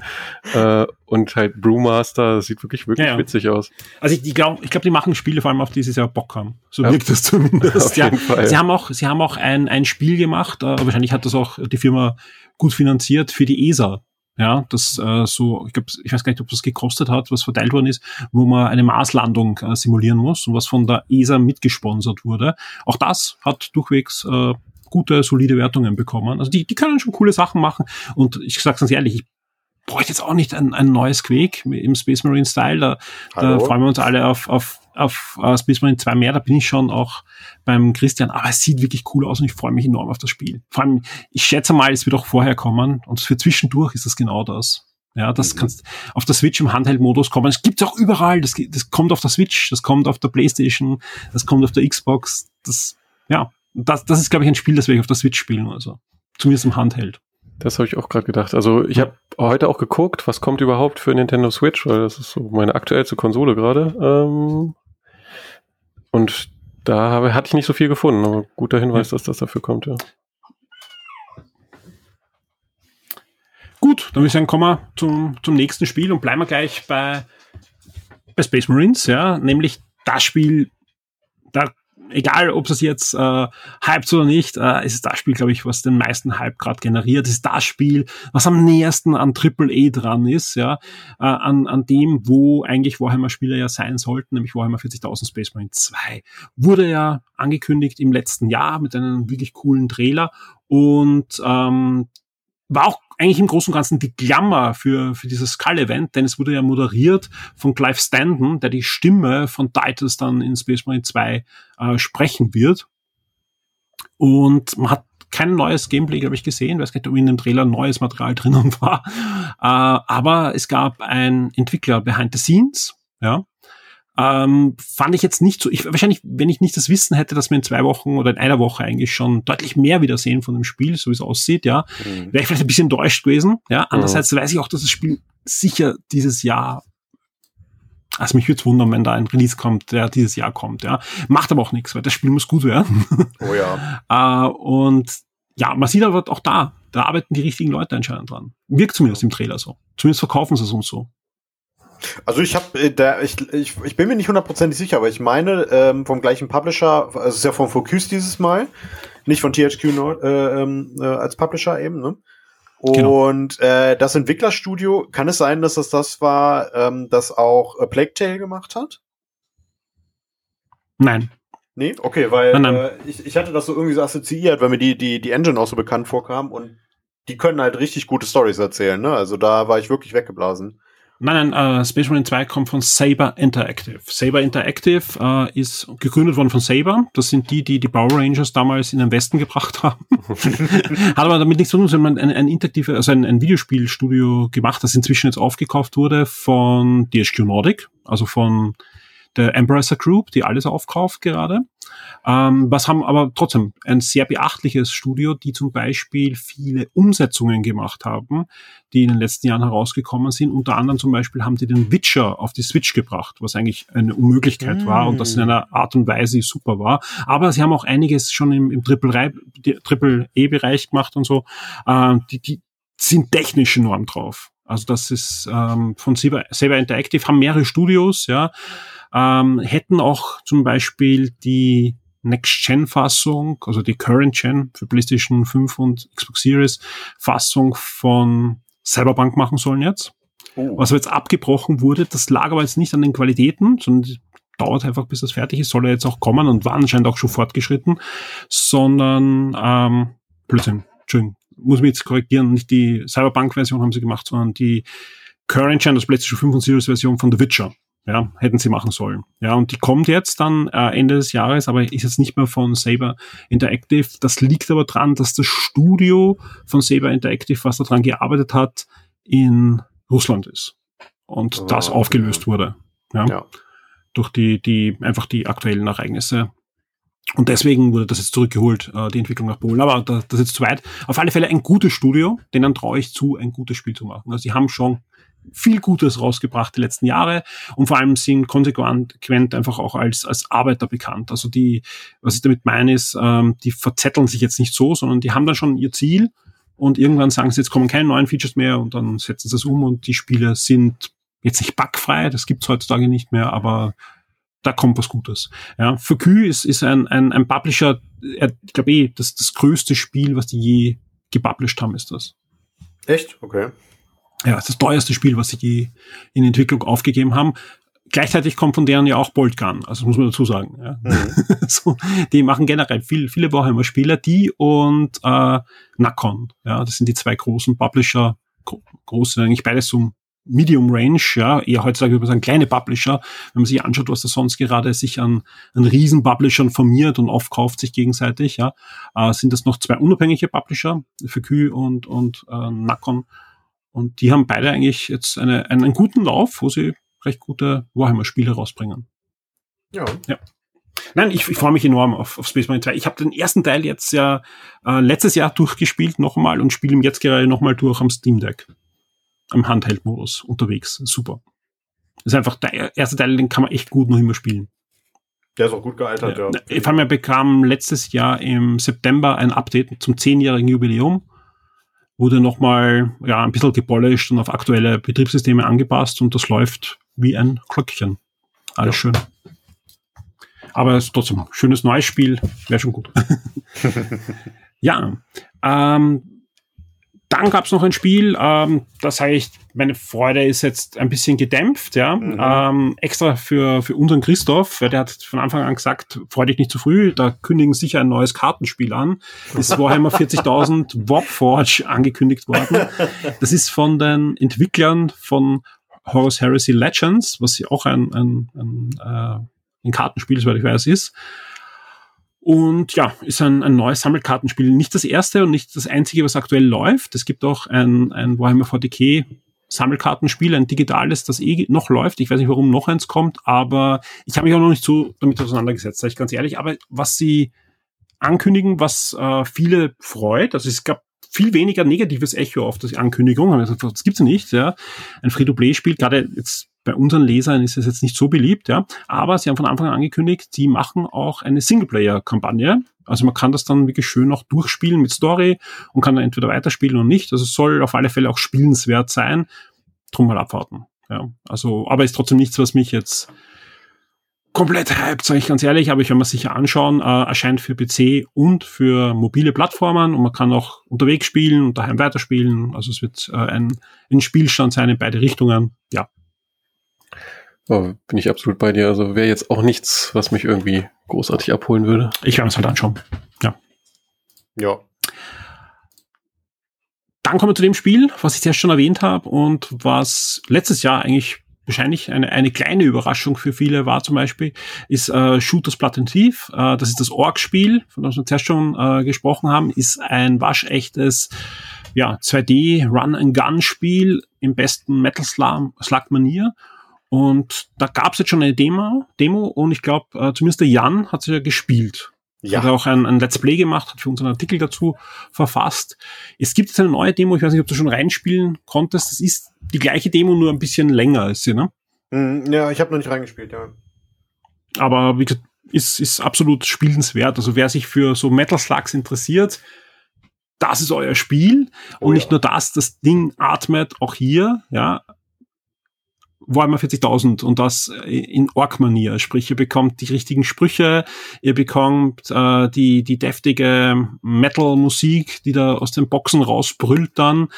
äh, und halt Brewmaster, das sieht wirklich, wirklich ja, ja. witzig aus. Also ich, ich glaube, ich glaub, die machen Spiele vor allem, auf die sie sehr Bock haben. So ja. wirkt das zumindest. Auf jeden Fall. Sie haben auch, sie haben auch ein, ein Spiel gemacht, äh, wahrscheinlich hat das auch die Firma gut finanziert für die ESA. Ja, das äh, so, ich glaube, ich weiß gar nicht, ob das gekostet hat, was verteilt worden ist, wo man eine Marslandung äh, simulieren muss und was von der ESA mitgesponsert wurde. Auch das hat durchwegs äh, gute, solide Wertungen bekommen. Also die, die können schon coole Sachen machen. Und ich sag's ganz ehrlich, ich bräuchte jetzt auch nicht ein, ein neues Quake im Space Marine Style. Da, da freuen wir uns alle auf, auf auf äh, Space Marine 2 mehr, da bin ich schon auch beim Christian, aber es sieht wirklich cool aus und ich freue mich enorm auf das Spiel. Vor allem, ich schätze mal, es wird auch vorher kommen und für zwischendurch ist das genau das. Ja, das mhm. kannst auf der Switch im Handheld-Modus kommen. Es gibt's auch überall. Das, das kommt auf der Switch, das kommt auf der Playstation, das kommt auf der Xbox. Das, ja, das, das ist, glaube ich, ein Spiel, das werde ich auf der Switch spielen. Also zumindest im Handheld. Das habe ich auch gerade gedacht. Also ich habe heute auch geguckt, was kommt überhaupt für Nintendo Switch, weil das ist so meine aktuellste Konsole gerade. Ähm, und da habe, hatte ich nicht so viel gefunden, aber guter Hinweis, dass das dafür kommt, ja. Gut, dann würde ich sagen, kommen wir zum, zum nächsten Spiel und bleiben wir gleich bei, bei Space Marines, ja, nämlich das Spiel, egal ob es jetzt äh, hypt oder nicht, äh, ist es das Spiel, glaube ich, was den meisten Hype gerade generiert. Es ist das Spiel, was am nähersten an Triple A dran ist, ja, äh, an, an dem, wo eigentlich Warhammer-Spieler ja sein sollten, nämlich Warhammer 40.000 Space Marine 2. Wurde ja angekündigt im letzten Jahr mit einem wirklich coolen Trailer und ähm, war auch eigentlich im Großen und Ganzen die Klammer für, für dieses Skull-Event, denn es wurde ja moderiert von Clive Standen, der die Stimme von Titus dann in Space Marine 2 äh, sprechen wird. Und man hat kein neues Gameplay, glaube ich, gesehen. Ich weiß nicht, ob in dem Trailer neues Material drinnen war. Äh, aber es gab ein Entwickler behind the scenes, ja, ähm, fand ich jetzt nicht so. Ich, wahrscheinlich, wenn ich nicht das Wissen hätte, dass wir in zwei Wochen oder in einer Woche eigentlich schon deutlich mehr wieder sehen von dem Spiel, so wie es aussieht, ja, mhm. wäre ich vielleicht ein bisschen enttäuscht gewesen. Ja, andererseits mhm. weiß ich auch, dass das Spiel sicher dieses Jahr also mich würde es wundern, wenn da ein Release kommt, der dieses Jahr kommt, ja. Macht aber auch nichts, weil das Spiel muss gut werden. Oh ja. äh, und ja, man sieht aber auch da, da arbeiten die richtigen Leute anscheinend dran. Wirkt zumindest im Trailer so. Zumindest verkaufen sie es uns so. Also ich habe äh, da ich, ich, ich bin mir nicht hundertprozentig sicher, aber ich meine ähm, vom gleichen Publisher, also es ist ja von Focus dieses Mal, nicht von THQ Nord, äh, ähm, äh, als Publisher eben, ne? Genau. Und genau. äh, das Entwicklerstudio, kann es sein, dass das das war, ähm, das auch äh, Plague Tale gemacht hat? Nein. Nee, okay, weil nein, nein. Äh, ich, ich hatte das so irgendwie so assoziiert, weil mir die, die, die Engine auch so bekannt vorkam und die können halt richtig gute Stories erzählen, ne? Also da war ich wirklich weggeblasen. Nein, nein, äh, Space Marine 2 kommt von Saber Interactive. Saber Interactive äh, ist gegründet worden von Saber. Das sind die, die die Power Rangers damals in den Westen gebracht haben. Hat aber damit nichts zu tun, sondern ein, ein interaktive, also ein, ein Videospielstudio gemacht, das inzwischen jetzt aufgekauft wurde von DSQ Nordic, also von der Embracer Group, die alles aufkauft gerade. Ähm, was haben aber trotzdem ein sehr beachtliches Studio, die zum Beispiel viele Umsetzungen gemacht haben, die in den letzten Jahren herausgekommen sind. Unter anderem zum Beispiel haben die den Witcher auf die Switch gebracht, was eigentlich eine Unmöglichkeit mm. war und das in einer Art und Weise super war. Aber sie haben auch einiges schon im, im Triple-E-Bereich gemacht und so. Ähm, die, die sind technisch enorm drauf. Also das ist ähm, von Saber, Saber Interactive, haben mehrere Studios, ja ähm, hätten auch zum Beispiel die Next-Gen-Fassung, also die Current-Gen für PlayStation 5 und Xbox Series Fassung von Cyberpunk machen sollen jetzt. Oh. Was aber jetzt abgebrochen wurde, das lag aber jetzt nicht an den Qualitäten, sondern dauert einfach, bis das fertig ist, soll er jetzt auch kommen und war anscheinend auch schon fortgeschritten, sondern ähm, Blödsinn, Entschuldigung, muss mich jetzt korrigieren, nicht die Cyberpunk-Version haben sie gemacht, sondern die Current Gen, das PlayStation 5 und Series Version von The Witcher. Ja, hätten sie machen sollen. Ja, und die kommt jetzt dann äh, Ende des Jahres, aber ist jetzt nicht mehr von Saber Interactive. Das liegt aber dran, dass das Studio von Saber Interactive, was daran gearbeitet hat, in Russland ist. Und oh, das aufgelöst ja. wurde. Ja, ja. Durch die, die, einfach die aktuellen Ereignisse. Und deswegen wurde das jetzt zurückgeholt, äh, die Entwicklung nach Polen. Aber das, ist jetzt zu weit. Auf alle Fälle ein gutes Studio, denen traue ich zu, ein gutes Spiel zu machen. Also sie haben schon viel Gutes rausgebracht die letzten Jahre und vor allem sind konsequent einfach auch als, als Arbeiter bekannt. Also die, was ich damit meine, ist, ähm, die verzetteln sich jetzt nicht so, sondern die haben dann schon ihr Ziel und irgendwann sagen sie, jetzt kommen keine neuen Features mehr und dann setzen sie es um und die Spiele sind jetzt nicht bugfrei, das gibt's heutzutage nicht mehr, aber da kommt was Gutes. Ja, für Q ist, ist ein, ein, ein Publisher, ich glaube eh, das, das größte Spiel, was die je gepublished haben, ist das. Echt? Okay ja, das teuerste Spiel, was sie je in Entwicklung aufgegeben haben. Gleichzeitig kommt von deren ja auch Boltgun, also das muss man dazu sagen. Ja. Mhm. so, die machen generell viel, viele Warhammer-Spieler, die und äh, Nakon. Ja, das sind die zwei großen Publisher, gro große, eigentlich beides um Medium Range, ja, eher heutzutage würde man sagen kleine Publisher, wenn man sich anschaut, was da sonst gerade sich an, an riesen Publishern formiert und aufkauft sich gegenseitig, ja, äh, sind das noch zwei unabhängige Publisher, FQ und, und äh, Nakon. Und die haben beide eigentlich jetzt eine, einen, einen guten Lauf, wo sie recht gute Warhammer-Spiele rausbringen. Ja. ja. Nein, ich, ich freue mich enorm auf, auf Space Marine 2. Ich habe den ersten Teil jetzt ja äh, letztes Jahr durchgespielt nochmal und spiele ihn jetzt gerade nochmal durch am Steam Deck. Am Handheld-Modus unterwegs. Super. Das ist einfach der erste Teil, den kann man echt gut noch immer spielen. Der ist auch gut gealtert, ja. ja. Vor allem, er bekam letztes Jahr im September ein Update zum zehnjährigen Jubiläum. Wurde nochmal ja, ein bisschen gepolished und auf aktuelle Betriebssysteme angepasst und das läuft wie ein Glöckchen. Alles ja. schön. Aber es ist trotzdem ein schönes neues Spiel, wäre schon gut. ja, ähm, dann gab es noch ein Spiel, ähm, da sage ich, meine Freude ist jetzt ein bisschen gedämpft, ja. Mhm. Ähm, extra für, für unseren Christoph, weil der hat von Anfang an gesagt, freu dich nicht zu früh, da kündigen sicher ein neues Kartenspiel an. Ist Warhammer 40.000 Warpforge angekündigt worden. Das ist von den Entwicklern von Horus Heresy Legends, was ja auch ein, ein, ein äh, ein Kartenspiel, soweit ich weiß, ist. Und ja, ist ein, ein neues Sammelkartenspiel. Nicht das erste und nicht das einzige, was aktuell läuft. Es gibt auch ein, ein Warhammer 40k Sammelkartenspiel, ein digitales, das eh noch läuft. Ich weiß nicht, warum noch eins kommt, aber ich habe mich auch noch nicht so damit auseinandergesetzt, sage ich ganz ehrlich. Aber was sie ankündigen, was äh, viele freut, also es gab viel weniger negatives Echo auf die Ankündigung. Also, das gibt's nicht, ja. Ein Free-to-Play-Spiel, gerade jetzt bei unseren Lesern ist es jetzt nicht so beliebt, ja. Aber sie haben von Anfang an angekündigt, sie machen auch eine Singleplayer-Kampagne. Also man kann das dann wirklich schön auch durchspielen mit Story und kann dann entweder weiterspielen oder nicht. Also es soll auf alle Fälle auch spielenswert sein. Drum mal abwarten. Ja, also, aber ist trotzdem nichts, was mich jetzt komplett hyped, sage ich ganz ehrlich, aber ich werde mir sicher anschauen. Äh, erscheint für PC und für mobile Plattformen und man kann auch unterwegs spielen und daheim weiterspielen. Also es wird äh, ein, ein Spielstand sein in beide Richtungen. Ja, Oh, bin ich absolut bei dir. Also wäre jetzt auch nichts, was mich irgendwie großartig abholen würde. Ich werde es halt anschauen. Ja. Ja. Dann kommen wir zu dem Spiel, was ich zuerst schon erwähnt habe und was letztes Jahr eigentlich wahrscheinlich eine, eine kleine Überraschung für viele war zum Beispiel, ist äh, Shooters Blood and Thief. Äh, das ist das Org-Spiel, von dem wir zuerst schon äh, gesprochen haben, ist ein waschechtes ja, 2D Run-and-Gun-Spiel im besten Metal Slug-Manier. Und da gab es jetzt schon eine Demo, Demo und ich glaube, äh, zumindest der Jan hat sie ja gespielt. Ja. Hat auch ein, ein Let's Play gemacht, hat für uns einen Artikel dazu verfasst. Es gibt jetzt eine neue Demo, ich weiß nicht, ob du schon reinspielen konntest. Das ist die gleiche Demo, nur ein bisschen länger als sie, ne? Mm, ja, ich habe noch nicht reingespielt, ja. Aber wie gesagt, ist, ist absolut spielenswert. Also wer sich für so Metal Slugs interessiert, das ist euer Spiel. Oh, und nicht ja. nur das, das Ding atmet auch hier, ja, Warhammer 40.000 und das in Ork-Manier. Sprich, ihr bekommt die richtigen Sprüche, ihr bekommt äh, die, die deftige Metal-Musik, die da aus den Boxen rausbrüllt dann.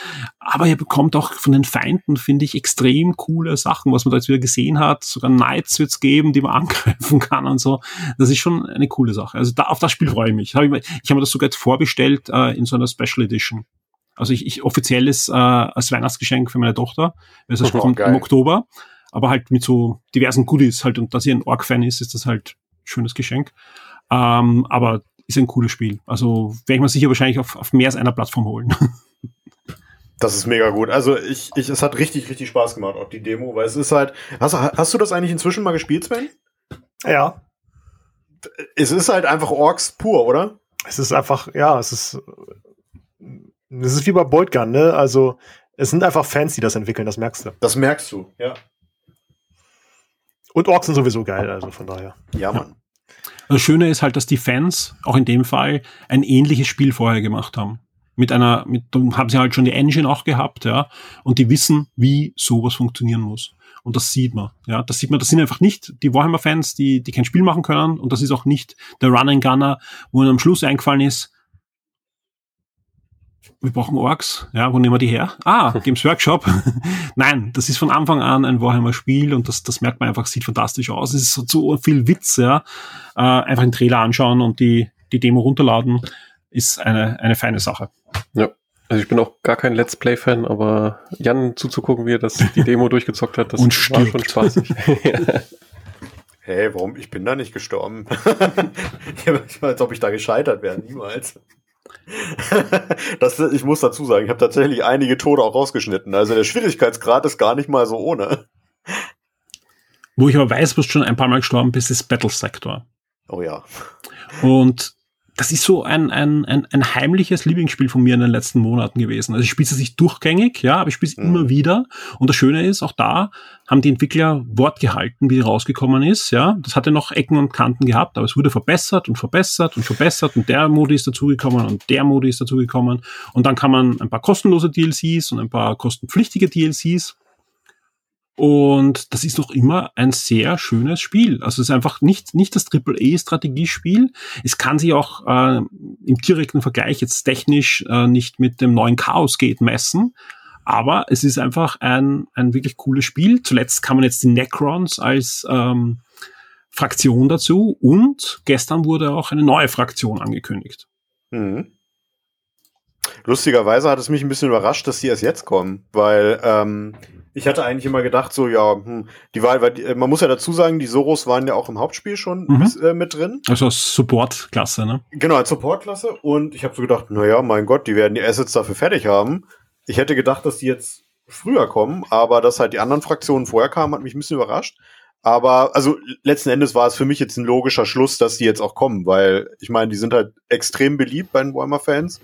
Aber ihr bekommt auch von den Feinden, finde ich, extrem coole Sachen, was man da jetzt wieder gesehen hat. Sogar Knights wird's geben, die man angreifen kann und so. Das ist schon eine coole Sache. Also da, auf das Spiel freue ich mich. Hab ich, ich habe mir das sogar jetzt vorbestellt äh, in so einer Special Edition. Also ich, ich offizielles äh, als Weihnachtsgeschenk für meine Tochter. Also es oh, kommt geil. im Oktober. Aber halt mit so diversen Goodies halt. Und da sie ein Org-Fan ist, ist das halt ein schönes Geschenk. Ähm, aber ist ein cooles Spiel. Also werde ich mir sicher wahrscheinlich auf, auf mehr als einer Plattform holen. Das ist mega gut. Also ich, ich, es hat richtig, richtig Spaß gemacht, auch die Demo, weil es ist halt. Hast, hast du das eigentlich inzwischen mal gespielt, Sven? Ja. Es ist halt einfach Orks pur, oder? Es ist einfach, ja, es ist das ist wie bei Boltgun, ne? Also, es sind einfach Fans, die das entwickeln, das merkst du. Das merkst du, ja. Und Orks sind sowieso geil, also von daher. Ja, Mann. Das Schöne ist halt, dass die Fans auch in dem Fall ein ähnliches Spiel vorher gemacht haben. Mit einer, mit, haben sie halt schon die Engine auch gehabt, ja. Und die wissen, wie sowas funktionieren muss. Und das sieht man, ja. Das sieht man, das sind einfach nicht die Warhammer-Fans, die, die kein Spiel machen können. Und das ist auch nicht der Run-and-Gunner, wo ihnen am Schluss eingefallen ist, wir brauchen Orks. Ja, wo nehmen wir die her? Ah, Games Workshop. Nein, das ist von Anfang an ein Warhammer-Spiel und das, das merkt man einfach, sieht fantastisch aus. Es ist so, so viel Witz, ja. Äh, einfach den Trailer anschauen und die, die Demo runterladen, ist eine, eine feine Sache. Ja. Also ich bin auch gar kein Let's Play-Fan, aber Jan zuzugucken, wie er das die Demo durchgezockt hat, das Und war stirbt. schon spaßig. Hey, warum? Ich bin da nicht gestorben. ich war, als ob ich da gescheitert wäre. Niemals. das, ich muss dazu sagen, ich habe tatsächlich einige Tode auch rausgeschnitten. Also der Schwierigkeitsgrad ist gar nicht mal so ohne. Wo ich aber weiß, wo du schon ein paar Mal gestorben bist, ist Battle Sector. Oh ja. Und das ist so ein, ein, ein, ein heimliches Lieblingsspiel von mir in den letzten Monaten gewesen. Also ich spiele es nicht durchgängig, ja, aber ich spiele es Mhm. immer wieder. Und das Schöne ist, auch da haben die Entwickler Wort gehalten, wie rausgekommen ist, ja. Das hatte noch Ecken und Kanten gehabt, aber es wurde verbessert und verbessert und verbessert und der Modi ist dazugekommen und der Modi ist dazugekommen. Und dann kann man ein paar kostenlose DLCs und ein paar kostenpflichtige DLCs und das ist doch immer ein sehr schönes Spiel. Also es ist einfach nicht, nicht das AAA-Strategiespiel. Es kann sich auch äh, im direkten Vergleich jetzt technisch äh, nicht mit dem neuen Chaos Gate messen. Aber es ist einfach ein, ein wirklich cooles Spiel. Zuletzt kann man jetzt die Necrons als ähm, Fraktion dazu und gestern wurde auch eine neue Fraktion angekündigt. Mhm. Lustigerweise hat es mich ein bisschen überrascht, dass die erst jetzt kommen, weil ähm, ich hatte eigentlich immer gedacht, so ja, hm, die Wahl, weil die, man muss ja dazu sagen, die Soros waren ja auch im Hauptspiel schon Mhm. bis, äh, mit drin. Also als Support-Klasse, ne? Genau, als Supportklasse. Und ich habe so gedacht, na ja, mein Gott, die werden die Assets dafür fertig haben. Ich hätte gedacht, dass die jetzt früher kommen, aber dass halt die anderen Fraktionen vorher kamen, hat mich ein bisschen überrascht. Aber also letzten Endes war es für mich jetzt ein logischer Schluss, dass die jetzt auch kommen, weil ich meine, die sind halt extrem beliebt bei den Warhammer-Fans.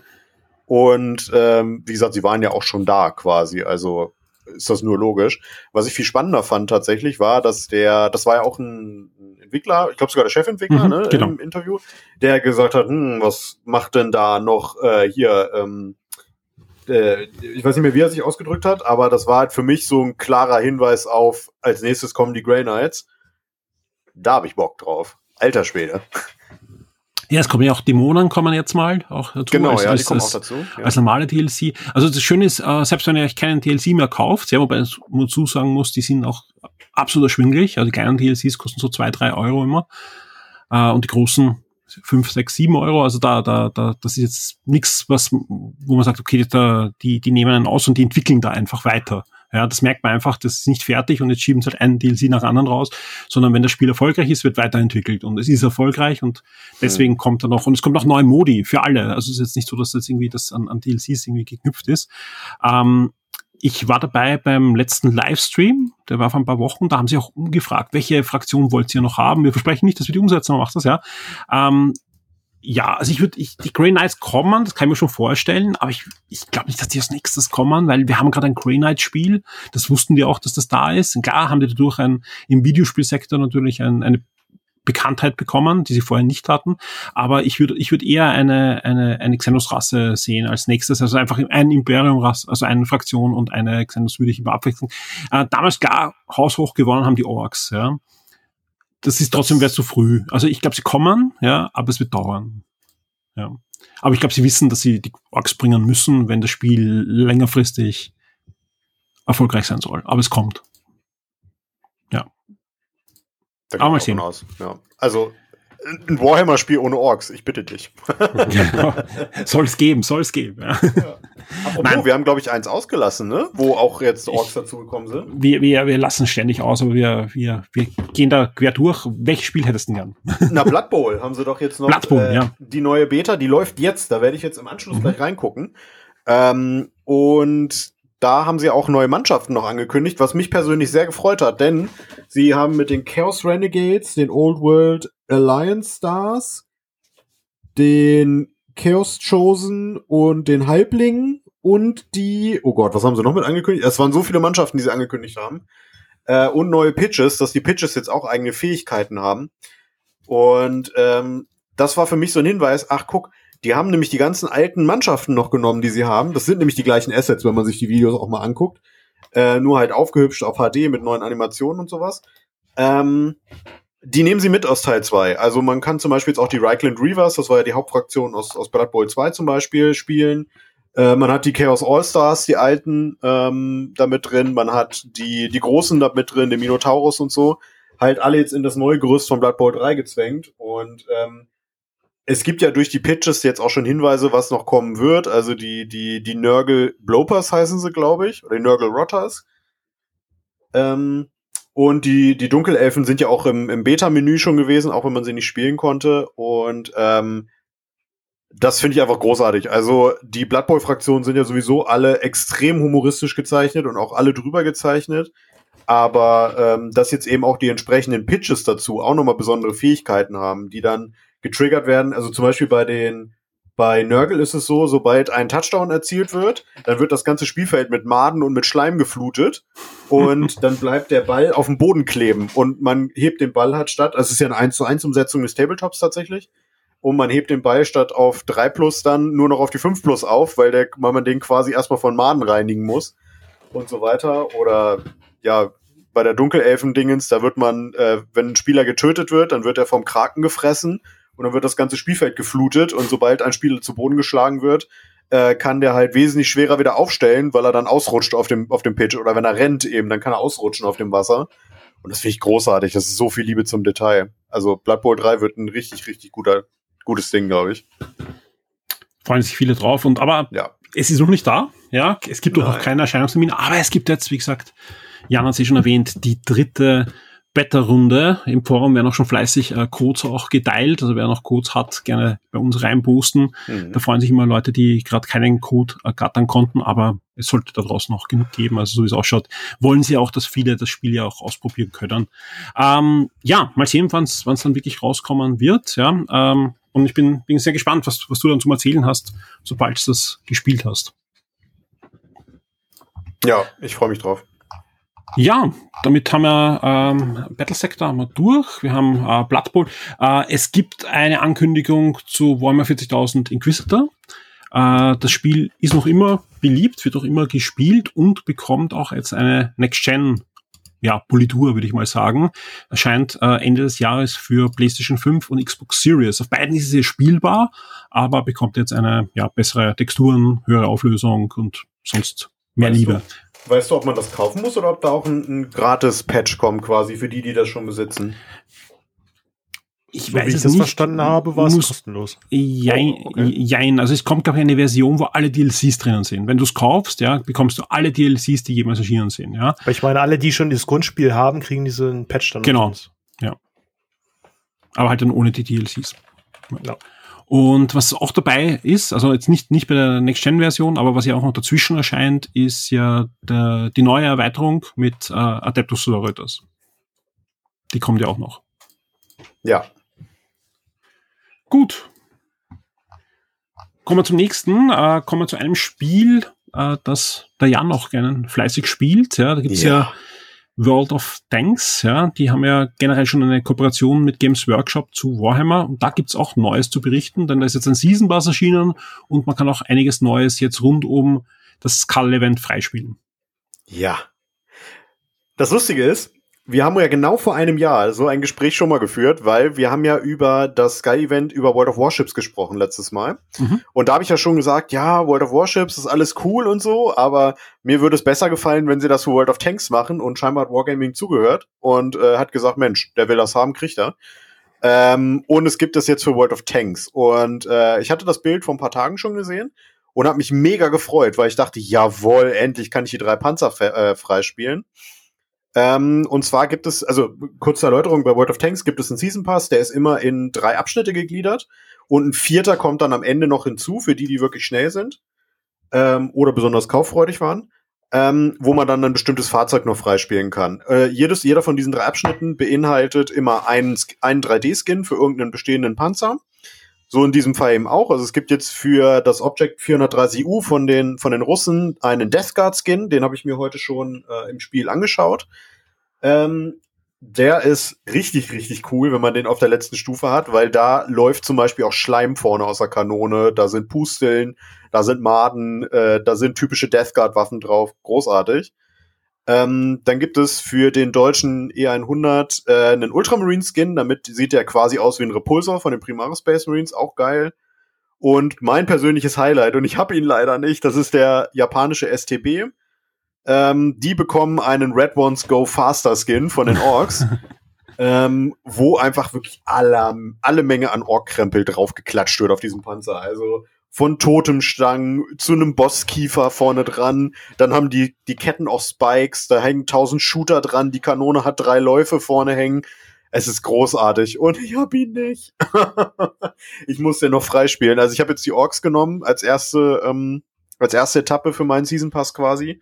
Und ähm, wie gesagt, sie waren ja auch schon da quasi, also ist das nur logisch. Was ich viel spannender fand tatsächlich war, dass der, das war ja auch ein Entwickler, ich glaube sogar der Chefentwickler, Mhm, ne, genau. im Interview, der gesagt hat, hm, was macht denn da noch äh, hier, ähm, äh, ich weiß nicht mehr, wie er sich ausgedrückt hat, aber das war halt für mich so ein klarer Hinweis auf, als nächstes kommen die Grey Knights. Da habe ich Bock drauf. Alter Schwede. Ja, es kommen ja auch Dämonen kommen jetzt mal auch dazu. Genau, als, ja, als, kommen auch als, dazu. Ja. als normale DLC. Also das Schöne ist, äh, selbst wenn ihr euch keinen DLC mehr kauft, ja, wobei man dazu sagen muss, die sind auch absolut erschwinglich. Also die kleinen DLCs kosten so zwei, drei Euro immer. Äh, und die großen fünf, sechs, sieben Euro. Also da, da, da, das ist jetzt nichts, was, wo man sagt, okay, da, die, die nehmen einen aus und die entwickeln da einfach weiter. Ja, das merkt man einfach, das ist nicht fertig und jetzt schieben sie halt einen DLC nach anderen raus, sondern wenn das Spiel erfolgreich ist, wird weiterentwickelt und es ist erfolgreich und deswegen kommt da noch, und es kommt noch neue Modi für alle. Also es ist jetzt nicht so, dass jetzt irgendwie das an, an DLCs irgendwie geknüpft ist. Ähm, ich war dabei beim letzten Livestream, der war vor ein paar Wochen, da haben sie auch umgefragt, welche Fraktion wollt ihr noch haben? Wir versprechen nicht, dass wir die umsetzen, aber macht das, ja. Ähm, ja, also ich würde, ich, die Grey Knights kommen, das kann ich mir schon vorstellen, aber ich, ich glaube nicht, dass die als nächstes kommen, weil wir haben gerade ein Grey Knight Spiel, das wussten wir auch, dass das da ist. Und klar haben die dadurch ein, im Videospielsektor natürlich ein, eine Bekanntheit bekommen, die sie vorher nicht hatten. Aber ich würde ich würde eher eine, eine, eine Xenos-Rasse sehen als nächstes. Also einfach ein Imperium-Rasse, also eine Fraktion und eine Xenos würde ich immer abwechseln. Äh, damals klar, haushoch gewonnen haben die Orks, ja. Das ist trotzdem wäre zu früh. Also ich glaube, sie kommen, ja, aber es wird dauern. Ja. Aber ich glaube, sie wissen, dass sie die Orks bringen müssen, wenn das Spiel längerfristig erfolgreich sein soll. Aber es kommt. Da Aber mal sehen. Aus. Ja. Also ein Warhammer-Spiel ohne Orks, ich bitte dich. soll es geben, soll es geben. Ja. Apropos, Nein. wir haben, glaube ich, eins ausgelassen, ne? Wo auch jetzt Orks dazugekommen sind. Wir, wir, wir lassen ständig aus, aber wir, wir, wir gehen da quer durch. Welches Spiel hättest du denn gern? Na, Blood Bowl haben sie doch jetzt noch. Blood Bowl, äh, ja. Die neue Beta, die läuft jetzt. Da werde ich jetzt im Anschluss Mhm. gleich reingucken. Ähm, und da haben sie auch neue Mannschaften noch angekündigt, was mich persönlich sehr gefreut hat, denn sie haben mit den Chaos Renegades, den Old World Alliance Stars, den Chaos Chosen und den Halblingen und die, oh Gott, was haben sie noch mit angekündigt? Es waren so viele Mannschaften, die sie angekündigt haben. Äh, und neue Pitches, dass die Pitches jetzt auch eigene Fähigkeiten haben. Und ähm, das war für mich so ein Hinweis, ach guck, die haben nämlich die ganzen alten Mannschaften noch genommen, die sie haben. Das sind nämlich die gleichen Assets, wenn man sich die Videos auch mal anguckt. Äh, nur halt aufgehübscht auf HD mit neuen Animationen und sowas. Ähm, die nehmen sie mit aus Teil 2. Also man kann zum Beispiel jetzt auch die Reichland Reavers, das war ja die Hauptfraktion aus, aus Blood Bowl 2 zum Beispiel, spielen. Äh, man hat die Chaos All-Stars, die alten, ähm, da mit drin. Man hat die, die Großen da mit drin, den Minotaurus und so. Halt alle jetzt in das neue Gerüst von Blood Bowl 3 gezwängt. Und ähm, es gibt ja durch die Pitches jetzt auch schon Hinweise, was noch kommen wird. Also die, die, die Nurgle Blopers heißen sie, glaube ich, oder die Nurgle Rotters. Ähm, und die, die Dunkelelfen sind ja auch im, im Beta-Menü schon gewesen, auch wenn man sie nicht spielen konnte. Und ähm, das finde ich einfach großartig. Also die Blood Bowl-Fraktionen sind ja sowieso alle extrem humoristisch gezeichnet und auch alle drüber gezeichnet. Aber ähm, dass jetzt eben auch die entsprechenden Pitches dazu auch nochmal besondere Fähigkeiten haben, die dann getriggert werden. Also zum Beispiel bei den bei Nurgle ist es so, sobald ein Touchdown erzielt wird, dann wird das ganze Spielfeld mit Maden und mit Schleim geflutet und dann bleibt der Ball auf dem Boden kleben und man hebt den Ball halt statt, also es ist ja eine 1 zu 1 Umsetzung des Tabletops tatsächlich, und man hebt den Ball statt auf 3 plus dann nur noch auf die 5 plus auf, weil, der, weil man den quasi erstmal von Maden reinigen muss und so weiter. Oder ja, bei der Dunkelelfen-Dingens, da wird man, äh, wenn ein Spieler getötet wird, dann wird er vom Kraken gefressen und dann wird das ganze Spielfeld geflutet und sobald ein Spieler zu Boden geschlagen wird, äh, kann der halt wesentlich schwerer wieder aufstellen, weil er dann ausrutscht auf dem, auf dem Pitch oder wenn er rennt eben, dann kann er ausrutschen auf dem Wasser. Und das finde ich großartig. Das ist so viel Liebe zum Detail. Also Blood Bowl 3 wird ein richtig, richtig guter, gutes Ding, glaube ich. Freuen sich viele drauf und aber ja. es ist noch nicht da. Ja, es gibt doch noch keinen Erscheinungstermin, aber es gibt jetzt, wie gesagt, Jan hat sie schon erwähnt, die dritte Beta-Runde. Im Forum werden auch schon fleißig äh, Codes auch geteilt. Also wer noch Codes hat, gerne bei uns reinposten. Mhm. Da freuen sich immer Leute, die gerade keinen Code ergattern konnten, aber es sollte da draußen auch genug geben. Also so wie es ausschaut, wollen sie auch, dass viele das Spiel ja auch ausprobieren können. Ähm, ja, mal sehen, wann es dann wirklich rauskommen wird. Ja, ähm, und ich bin, bin sehr gespannt, was, was du dann zum Erzählen hast, sobald du das gespielt hast. Ja, ich freue mich drauf. Ja, damit haben wir ähm, Battle Sector haben wir durch. Wir haben äh, Blood Bowl. Äh, es gibt eine Ankündigung zu Warhammer 40.000 Inquisitor. Äh, das Spiel ist noch immer beliebt, wird auch immer gespielt und bekommt auch jetzt eine Next-Gen ja, Politur, würde ich mal sagen. Erscheint äh, Ende des Jahres für PlayStation 5 und Xbox Series. Auf beiden ist es jetzt spielbar, aber bekommt jetzt eine ja, bessere Texturen, höhere Auflösung und sonst mehr weißt Liebe. Weißt du, ob man das kaufen muss oder ob da auch ein, ein Gratis-Patch kommt, quasi für die, die das schon besitzen? Ich so weiß wie ich das nicht. verstanden habe, war es kostenlos. Jein, oh, okay. jein. Also es kommt, glaube ich, eine Version, wo alle DLCs drinnen sind. Wenn du es kaufst, ja, bekommst du alle DLCs, die jemals erschienen sind, ja. Aber ich meine, alle, die schon das Grundspiel haben, kriegen diesen Patch dann. Genau. Ja. Aber halt dann ohne die DLCs. Ja. Und was auch dabei ist, also jetzt nicht, nicht bei der Next-Gen-Version, aber was ja auch noch dazwischen erscheint, ist ja der, die neue Erweiterung mit äh, Adeptus Sororitas. Die kommt ja auch noch. Ja. Gut. Kommen wir zum nächsten. Äh, kommen wir zu einem Spiel, äh, das der Jan auch gerne fleißig spielt. Ja, da gibt's ja, ja World of Tanks, ja, die haben ja generell schon eine Kooperation mit Games Workshop zu Warhammer und da gibt's auch Neues zu berichten, denn da ist jetzt ein Season Pass erschienen und man kann auch einiges Neues jetzt rund um das Skull-Event freispielen. Ja. Das Lustige ist, wir haben ja genau vor einem Jahr so ein Gespräch schon mal geführt, weil wir haben ja über das Sky-Event über World of Warships gesprochen letztes Mal. Mhm. Und da habe ich ja schon gesagt, ja, World of Warships ist alles cool und so, aber mir würde es besser gefallen, wenn sie das für World of Tanks machen und scheinbar hat Wargaming zugehört und äh, hat gesagt, Mensch, der will das haben, kriegt er. Ähm, und es gibt es jetzt für World of Tanks. Und äh, ich hatte das Bild vor ein paar Tagen schon gesehen und habe mich mega gefreut, weil ich dachte, jawohl, endlich kann ich die drei Panzer äh, freispielen. Ähm, und zwar gibt es, also kurze Erläuterung, bei World of Tanks gibt es einen Season Pass, der ist immer in drei Abschnitte gegliedert und ein vierter kommt dann am Ende noch hinzu, für die, die wirklich schnell sind ähm, oder besonders kauffreudig waren, ähm, wo man dann ein bestimmtes Fahrzeug noch freispielen kann. Äh, jedes, jeder von diesen drei Abschnitten beinhaltet immer einen, einen 3D-Skin für irgendeinen bestehenden Panzer. So in diesem Fall eben auch. Also es gibt jetzt für das Object 430U von den, von den Russen einen Death Guard Skin, den habe ich mir heute schon äh, im Spiel angeschaut. Ähm, der ist richtig, richtig cool, wenn man den auf der letzten Stufe hat, weil da läuft zum Beispiel auch Schleim vorne aus der Kanone, da sind Pusteln, da sind Maden, äh, da sind typische Death Guard Waffen drauf, großartig. Ähm, dann gibt es für den deutschen E100 äh, einen Ultramarine Skin, damit sieht der quasi aus wie ein Repulsor von den Primaris Space Marines, auch geil. Und mein persönliches Highlight, und ich habe ihn leider nicht, das ist der japanische STB. Ähm, die bekommen einen Red Ones Go Faster Skin von den Orks. ähm, wo einfach wirklich alle, alle Menge an Orkkrempel draufgeklatscht wird auf diesem Panzer. Also von Totemstangen zu einem Bosskiefer vorne dran. Dann haben die, die Ketten auch Spikes, da hängen tausend Shooter dran, die Kanone hat drei Läufe vorne hängen. Es ist großartig und ich hab ihn nicht. ich muss den noch freispielen. Also ich habe jetzt die Orks genommen als erste, ähm, als erste Etappe für meinen Season Pass quasi.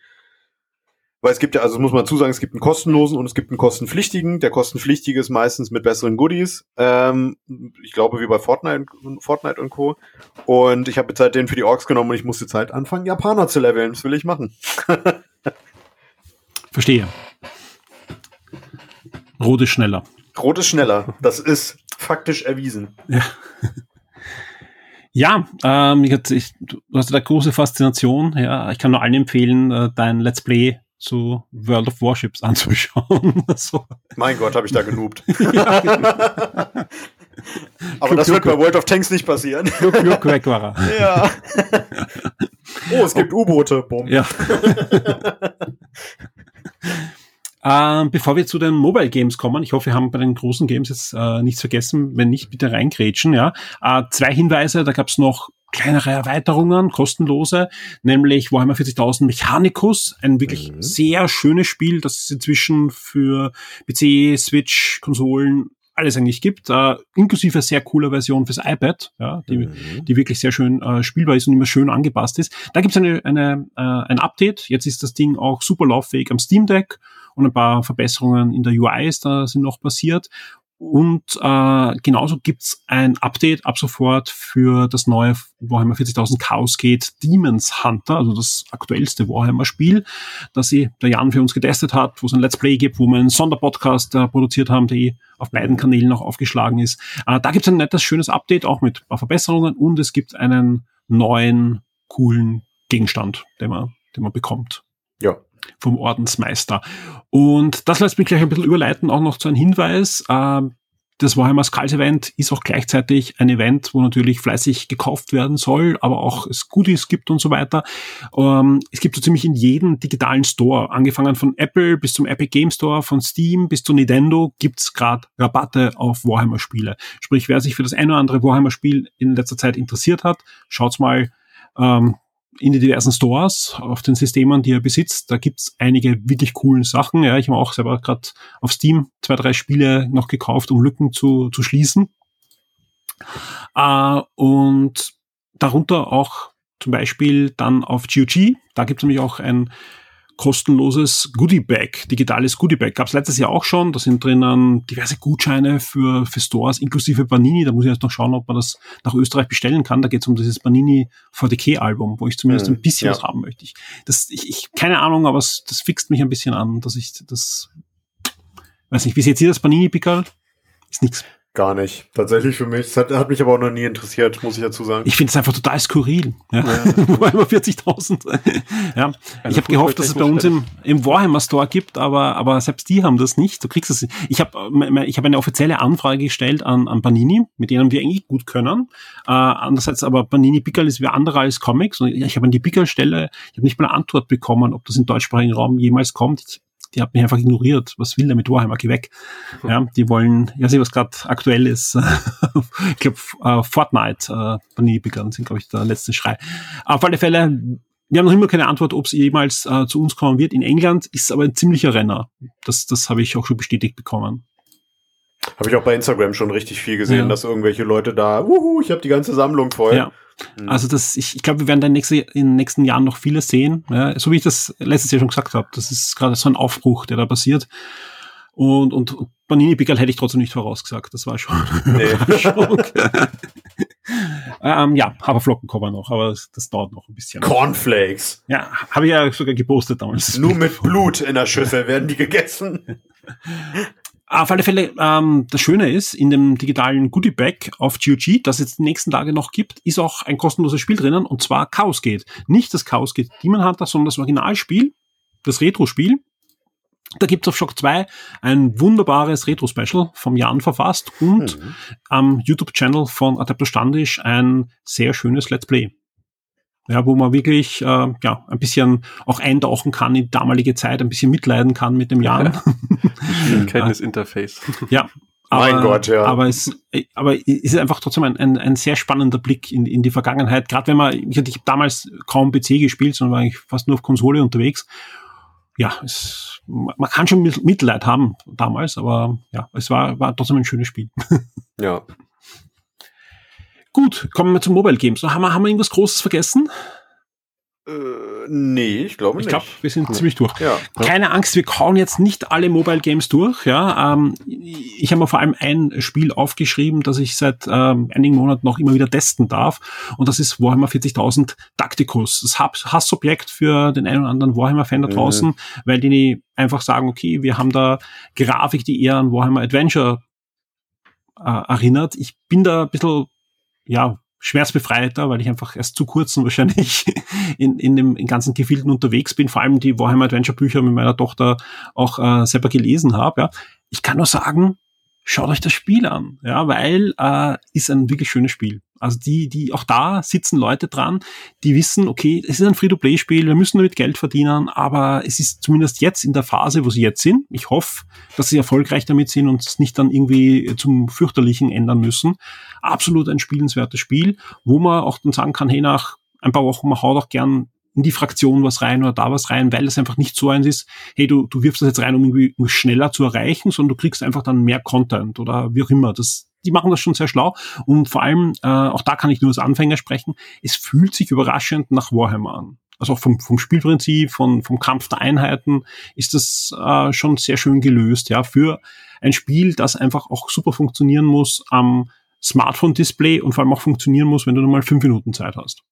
Weil es gibt ja, also muss man zusagen, es gibt einen kostenlosen und es gibt einen kostenpflichtigen. Der kostenpflichtige ist meistens mit besseren Goodies. Ähm, ich glaube, wie bei Fortnite, Fortnite und Co. Und ich habe jetzt halt den für die Orks genommen und ich muss jetzt halt anfangen, Japaner zu leveln. Das will ich machen. Verstehe. Rot ist schneller. Rot ist schneller. Das ist faktisch erwiesen. Ja. Ja, ähm, ich, ich, du hast da große Faszination. Ja, ich kann nur allen empfehlen, äh, dein Let's Play zu World of Warships anzuschauen. so. Mein Gott, habe ich da genoobt. Aber das wird bei World of Tanks nicht passieren. Glück weg war er. Ja. Oh, es gibt U-Boote. Ja. Ähm, bevor wir zu den Mobile Games kommen, ich hoffe, wir haben bei den großen Games jetzt äh, nichts vergessen. Wenn nicht, bitte reingrätschen. Ja, äh, zwei Hinweise. Da gab es noch kleinere Erweiterungen, kostenlose, nämlich Warhammer 40.000 Mechanicus, ein wirklich mhm. sehr schönes Spiel, das es inzwischen für PC, Switch, Konsolen alles eigentlich gibt, äh, inklusive sehr cooler Version fürs iPad, ja, die, mhm. die wirklich sehr schön äh, spielbar ist und immer schön angepasst ist. Da gibt's eine, eine, äh, ein Update. Jetzt ist das Ding auch super lauffähig am Steam Deck und ein paar Verbesserungen in der UI ist da sind noch passiert. Und äh, genauso gibt's ein Update ab sofort für das neue Warhammer 40.000 Chaos Gate Demons Hunter, also das aktuellste Warhammer-Spiel, das sie der Jan für uns getestet hat, wo es ein Let's Play gibt, wo wir einen Sonderpodcast äh, produziert haben, der eh auf beiden Kanälen noch aufgeschlagen ist. Äh, da gibt's ein nettes, schönes Update, auch mit paar Verbesserungen und es gibt einen neuen, coolen Gegenstand, den man, den man bekommt. Ja, vom Ordensmeister. Und das lässt mich gleich ein bisschen überleiten, auch noch zu einem Hinweis. Äh, das Warhammer Skulls Event ist auch gleichzeitig ein Event, wo natürlich fleißig gekauft werden soll, aber auch es Goodies gibt und so weiter. Ähm, es gibt so ziemlich in jedem digitalen Store, angefangen von Apple bis zum Epic Game Store, von Steam bis zu Nintendo, gibt's gerade Rabatte auf Warhammer-Spiele. Sprich, wer sich für das eine oder andere Warhammer-Spiel in letzter Zeit interessiert hat, schaut's mal ähm, in die diversen Stores auf den Systemen, die er besitzt. Da gibt's einige wirklich coolen Sachen. Ja, ich habe auch selber gerade auf Steam zwei, drei Spiele noch gekauft, um Lücken zu, zu schließen. Äh, und darunter auch zum Beispiel dann auf GOG. Da gibt's nämlich auch ein kostenloses Goodie-Bag, digitales Goodie-Bag. Gab es letztes Jahr auch schon. Da sind drinnen diverse Gutscheine für, für Stores, inklusive Panini. Da muss ich jetzt noch schauen, ob man das nach Österreich bestellen kann. Da geht es um dieses Panini 40k-Album, wo ich zumindest mhm, ein bisschen ja. was haben möchte. Ich, das, ich, ich, keine Ahnung, aber es, das fixt mich ein bisschen an, dass ich das, weiß nicht, wie seht ihr das Panini-Pickerl? Ist nix. Gar nicht. Tatsächlich für mich. Das hat, hat mich aber auch noch nie interessiert, muss ich dazu sagen. Ich finde es einfach total skurril. Ja. Ja. Warhammer 40.000. ja. Also ich habe gehofft, dass es bei uns im, im Warhammer Store gibt, aber, aber selbst die haben das nicht. Du kriegst es. Ich habe ich hab eine offizielle Anfrage gestellt an, an Panini, mit denen wir eigentlich gut können. Äh, andererseits aber Panini Pickel ist wie andere als Comics. Und ich habe an die Pickel-Stelle, ich habe nicht mal eine Antwort bekommen, ob das im deutschsprachigen Raum jemals kommt. Ich die hat mich einfach ignoriert. Was will der mit Warhammer? Geh weg. Ja, die wollen, ja, sehe, was gerade aktuell ist. ich glaube, uh, Fortnite, uh, Panini begann, sind, glaube ich, der letzte Schrei. Auf alle Fälle, wir haben noch immer keine Antwort, ob es jemals uh, zu uns kommen wird. In England ist es aber ein ziemlicher Renner. Das, das habe ich auch schon bestätigt bekommen. Habe ich auch bei Instagram schon richtig viel gesehen, ja. dass irgendwelche Leute da, wuhu, ich habe die ganze Sammlung voll. Ja. Mhm. Also das, ich, ich glaube, wir werden da in, nächste, in den nächsten Jahren noch vieles sehen. Ja, so wie ich das letztes Jahr schon gesagt habe. Das ist gerade so ein Aufbruch, der da passiert. Und, und, Panini Pickel hätte ich trotzdem nicht vorausgesagt. Das war schon. Nee. ähm, ja, Haferflocken kommen noch, aber das, das, dauert noch ein bisschen. Cornflakes. Ja, habe ich ja sogar gepostet damals. Nur mit Blut in der Schüssel werden die gegessen. Auf alle Fälle, ähm, das Schöne ist, in dem digitalen Goodie Bag auf GOG, das es die nächsten Tage noch gibt, ist auch ein kostenloses Spiel drinnen, und zwar Chaos Gate. Nicht das Chaos Gate Demon Hunter, sondern das Originalspiel, das Retro-Spiel. Da gibt's auf Shock 2 ein wunderbares Retro-Special vom Jan verfasst und mhm. am YouTube-Channel von Adepto Standisch ein sehr schönes Let's Play. Ja, wo man wirklich äh, ja, ein bisschen auch eintauchen kann in die damalige Zeit, ein bisschen mitleiden kann mit dem Jan. Kenntnisinterface. ja, aber, mein Gott, ja. Aber es, aber es ist einfach trotzdem ein, ein, ein sehr spannender Blick in, in die Vergangenheit. Gerade wenn man, ich, ich habe damals kaum PC gespielt, sondern war eigentlich fast nur auf Konsole unterwegs. Ja, es, man kann schon Mitleid haben damals, aber ja, es war, war trotzdem ein schönes Spiel. Ja. Gut, kommen wir zu Mobile Games. Haben wir, haben wir irgendwas Großes vergessen? Äh, nee, ich glaube nicht. Ich glaube, wir sind ja. ziemlich durch. Ja. Keine Angst, wir kauen jetzt nicht alle Mobile Games durch. Ja, ähm, ich habe mir vor allem ein Spiel aufgeschrieben, das ich seit ähm, einigen Monaten noch immer wieder testen darf. Und das ist Warhammer 40.000 Tacticus. Das Hassobjekt für den einen oder anderen Warhammer-Fan da mhm. draußen, mhm. weil die einfach sagen, okay, wir haben da Grafik, die eher an Warhammer Adventure äh, erinnert. Ich bin da ein bisschen ja, schmerzbefreiter, weil ich einfach erst zu kurzen wahrscheinlich in, in dem in ganzen Gefilden unterwegs bin, vor allem die Warhammer Adventure Bücher mit meiner Tochter auch äh, selber gelesen habe. Ja. Ich kann nur sagen, schaut euch das Spiel an, ja, weil äh, ist ein wirklich schönes Spiel. Also die, die auch da sitzen Leute dran, die wissen, okay, es ist ein Free-to-Play-Spiel, wir müssen damit Geld verdienen, aber es ist zumindest jetzt in der Phase, wo sie jetzt sind. Ich hoffe, dass sie erfolgreich damit sind und es nicht dann irgendwie zum fürchterlichen ändern müssen. Absolut ein spielenswertes Spiel, wo man auch dann sagen kann, hey, nach ein paar Wochen, man haut auch gern in die Fraktion was rein oder da was rein, weil es einfach nicht so eins ist, hey, du, du wirfst das jetzt rein, um irgendwie schneller zu erreichen, sondern du kriegst einfach dann mehr Content oder wie auch immer. Das, die machen das schon sehr schlau. Und vor allem, äh, auch da kann ich nur als Anfänger sprechen, es fühlt sich überraschend nach Warhammer an. Also auch vom, vom Spielprinzip, von, vom Kampf der Einheiten ist das äh, schon sehr schön gelöst, ja, für ein Spiel, das einfach auch super funktionieren muss am Smartphone-Display und vor allem auch funktionieren muss, wenn du nur mal fünf Minuten Zeit hast.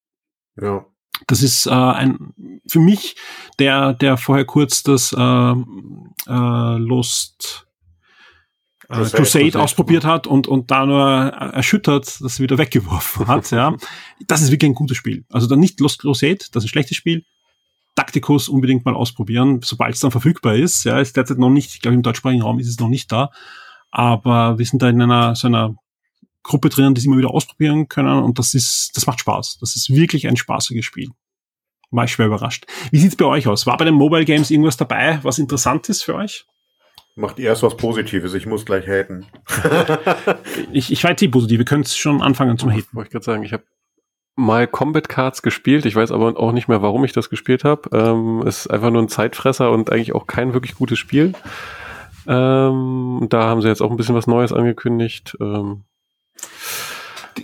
Ja. Das ist äh, ein für mich, der, der vorher kurz das äh, äh, Lost äh, Crusade, ausprobiert hat und, und da nur erschüttert das wieder weggeworfen hat. ja, Das ist wirklich ein gutes Spiel. Also dann nicht Lost Crusade, das ist ein schlechtes Spiel. Tacticus unbedingt mal ausprobieren, sobald es dann verfügbar ist. Ja, ist derzeit noch nicht, ich glaube im deutschsprachigen Raum ist es noch nicht da. Aber wir sind da in einer so einer Gruppe drinnen, die sie immer wieder ausprobieren können und das ist, das macht Spaß. Das ist wirklich ein spaßiges Spiel. War ich schwer überrascht. Wie sieht's bei euch aus? War bei den Mobile Games irgendwas dabei, was interessant ist für euch? Macht erst was Positives, ich muss gleich haten. ich, ich weiß die positiv, wir können schon anfangen zum Haten. Wollte ich gerade sagen, ich habe mal Combat Cards gespielt, ich weiß aber auch nicht mehr, warum ich das gespielt habe. Ähm, ist einfach nur ein Zeitfresser und eigentlich auch kein wirklich gutes Spiel. Ähm, da haben sie jetzt auch ein bisschen was Neues angekündigt. Ähm,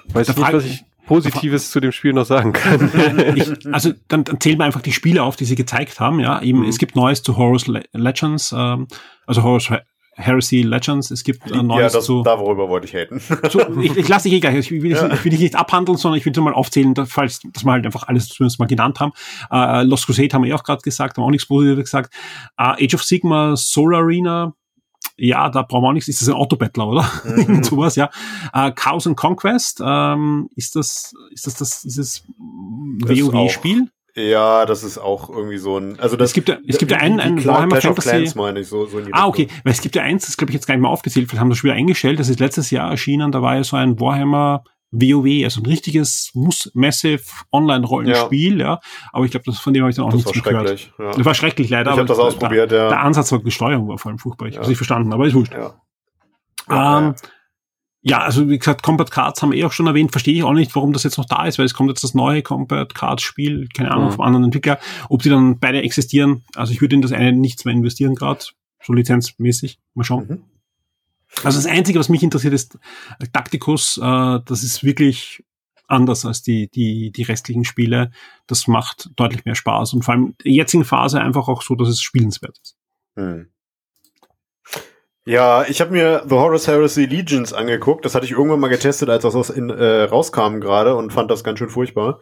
weiß ich nicht, was ich Positives zu dem Spiel noch sagen kann. ich, also dann, dann zählen wir einfach die Spiele auf, die sie gezeigt haben. Ja, eben mhm. es gibt Neues zu Horus Legends, ähm, also Horus Heresy Legends. Es gibt äh, Neues ja, das, zu. Da worüber wollte ich haten. Zu, ich, ich lasse dich eh gleich. Ich will, ja. ich will dich nicht abhandeln, sondern ich will so mal aufzählen, falls dass wir halt einfach alles zumindest mal genannt haben. Äh, Lost Crusade haben wir eh auch gerade gesagt, haben auch nichts Positives gesagt. Uh, Age of Sigma, Soul Arena, ja, da brauchen wir auch nichts, ist das ein Autobattler, oder? Mhm. sowas, ja. Äh, Chaos and Conquest, ähm, ist das, ist das, das, dieses WoW-Spiel? Ja, das ist auch irgendwie so ein, also das es gibt ja, es gibt ja einen, einen Warhammer Fantasy. Clans, meine ich, so, so in ah, okay, weil es gibt ja eins, das glaube ich jetzt gar nicht mehr aufgezählt, wir haben das Spiel eingestellt, das ist letztes Jahr erschienen, da war ja so ein Warhammer WoW, also ein richtiges Massive Online-Rollenspiel, ja. ja. Aber ich glaube, von dem habe ich dann auch das nichts mehr gehört. Ja. Das war schrecklich leider. Ich habe das ausprobiert, der, ja. Der Ansatz war die Steuerung war vor allem furchtbar. Ich ja. habe es nicht verstanden, aber ist wurscht. Ja. Ähm, ja, also wie gesagt, Combat Cards haben wir eh auch schon erwähnt, verstehe ich auch nicht, warum das jetzt noch da ist, weil es kommt jetzt das neue Combat Cards Spiel, keine Ahnung, mhm. vom anderen Entwickler, ob die dann beide existieren. Also ich würde in das eine nichts mehr investieren gerade, so lizenzmäßig. Mal schauen. Mhm. Also das Einzige, was mich interessiert, ist Taktikus. Äh, das ist wirklich anders als die, die, die restlichen Spiele. Das macht deutlich mehr Spaß und vor allem in der jetzigen Phase einfach auch so, dass es spielenswert ist. Hm. Ja, ich habe mir The Horus Heresy Legions angeguckt. Das hatte ich irgendwann mal getestet, als das in, äh, rauskam gerade und fand das ganz schön furchtbar.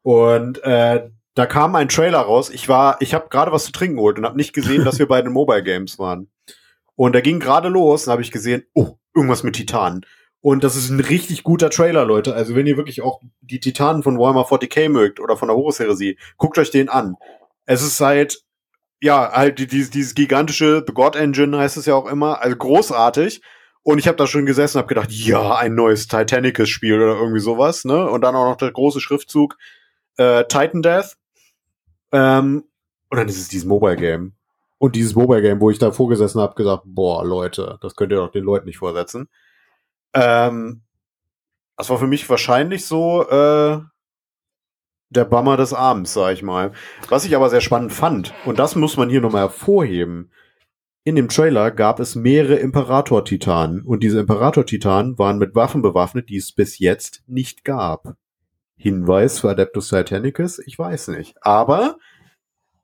Und äh, da kam ein Trailer raus. Ich war, ich habe gerade was zu trinken geholt und habe nicht gesehen, dass wir bei den Mobile Games waren. Und da ging gerade los, und habe ich gesehen, oh, irgendwas mit Titanen. Und das ist ein richtig guter Trailer, Leute. Also wenn ihr wirklich auch die Titanen von Warhammer 40k mögt oder von der Horus-Heresie, guckt euch den an. Es ist halt, ja, halt dieses, dieses gigantische The God Engine heißt es ja auch immer, also großartig. Und ich habe da schon gesessen und habe gedacht, ja, ein neues Titanicus-Spiel oder irgendwie sowas, ne? Und dann auch noch der große Schriftzug äh, Titan Death. Ähm, und dann ist es dieses Mobile Game. Und dieses Mobile Game, wo ich da vorgesessen habe, gesagt, boah, Leute, das könnt ihr doch den Leuten nicht vorsetzen. Ähm, das war für mich wahrscheinlich so äh, der Bummer des Abends, sag ich mal. Was ich aber sehr spannend fand, und das muss man hier nochmal hervorheben, in dem Trailer gab es mehrere Imperator-Titanen und diese Imperator-Titanen waren mit Waffen bewaffnet, die es bis jetzt nicht gab. Hinweis für Adeptus Titanicus, ich weiß nicht. Aber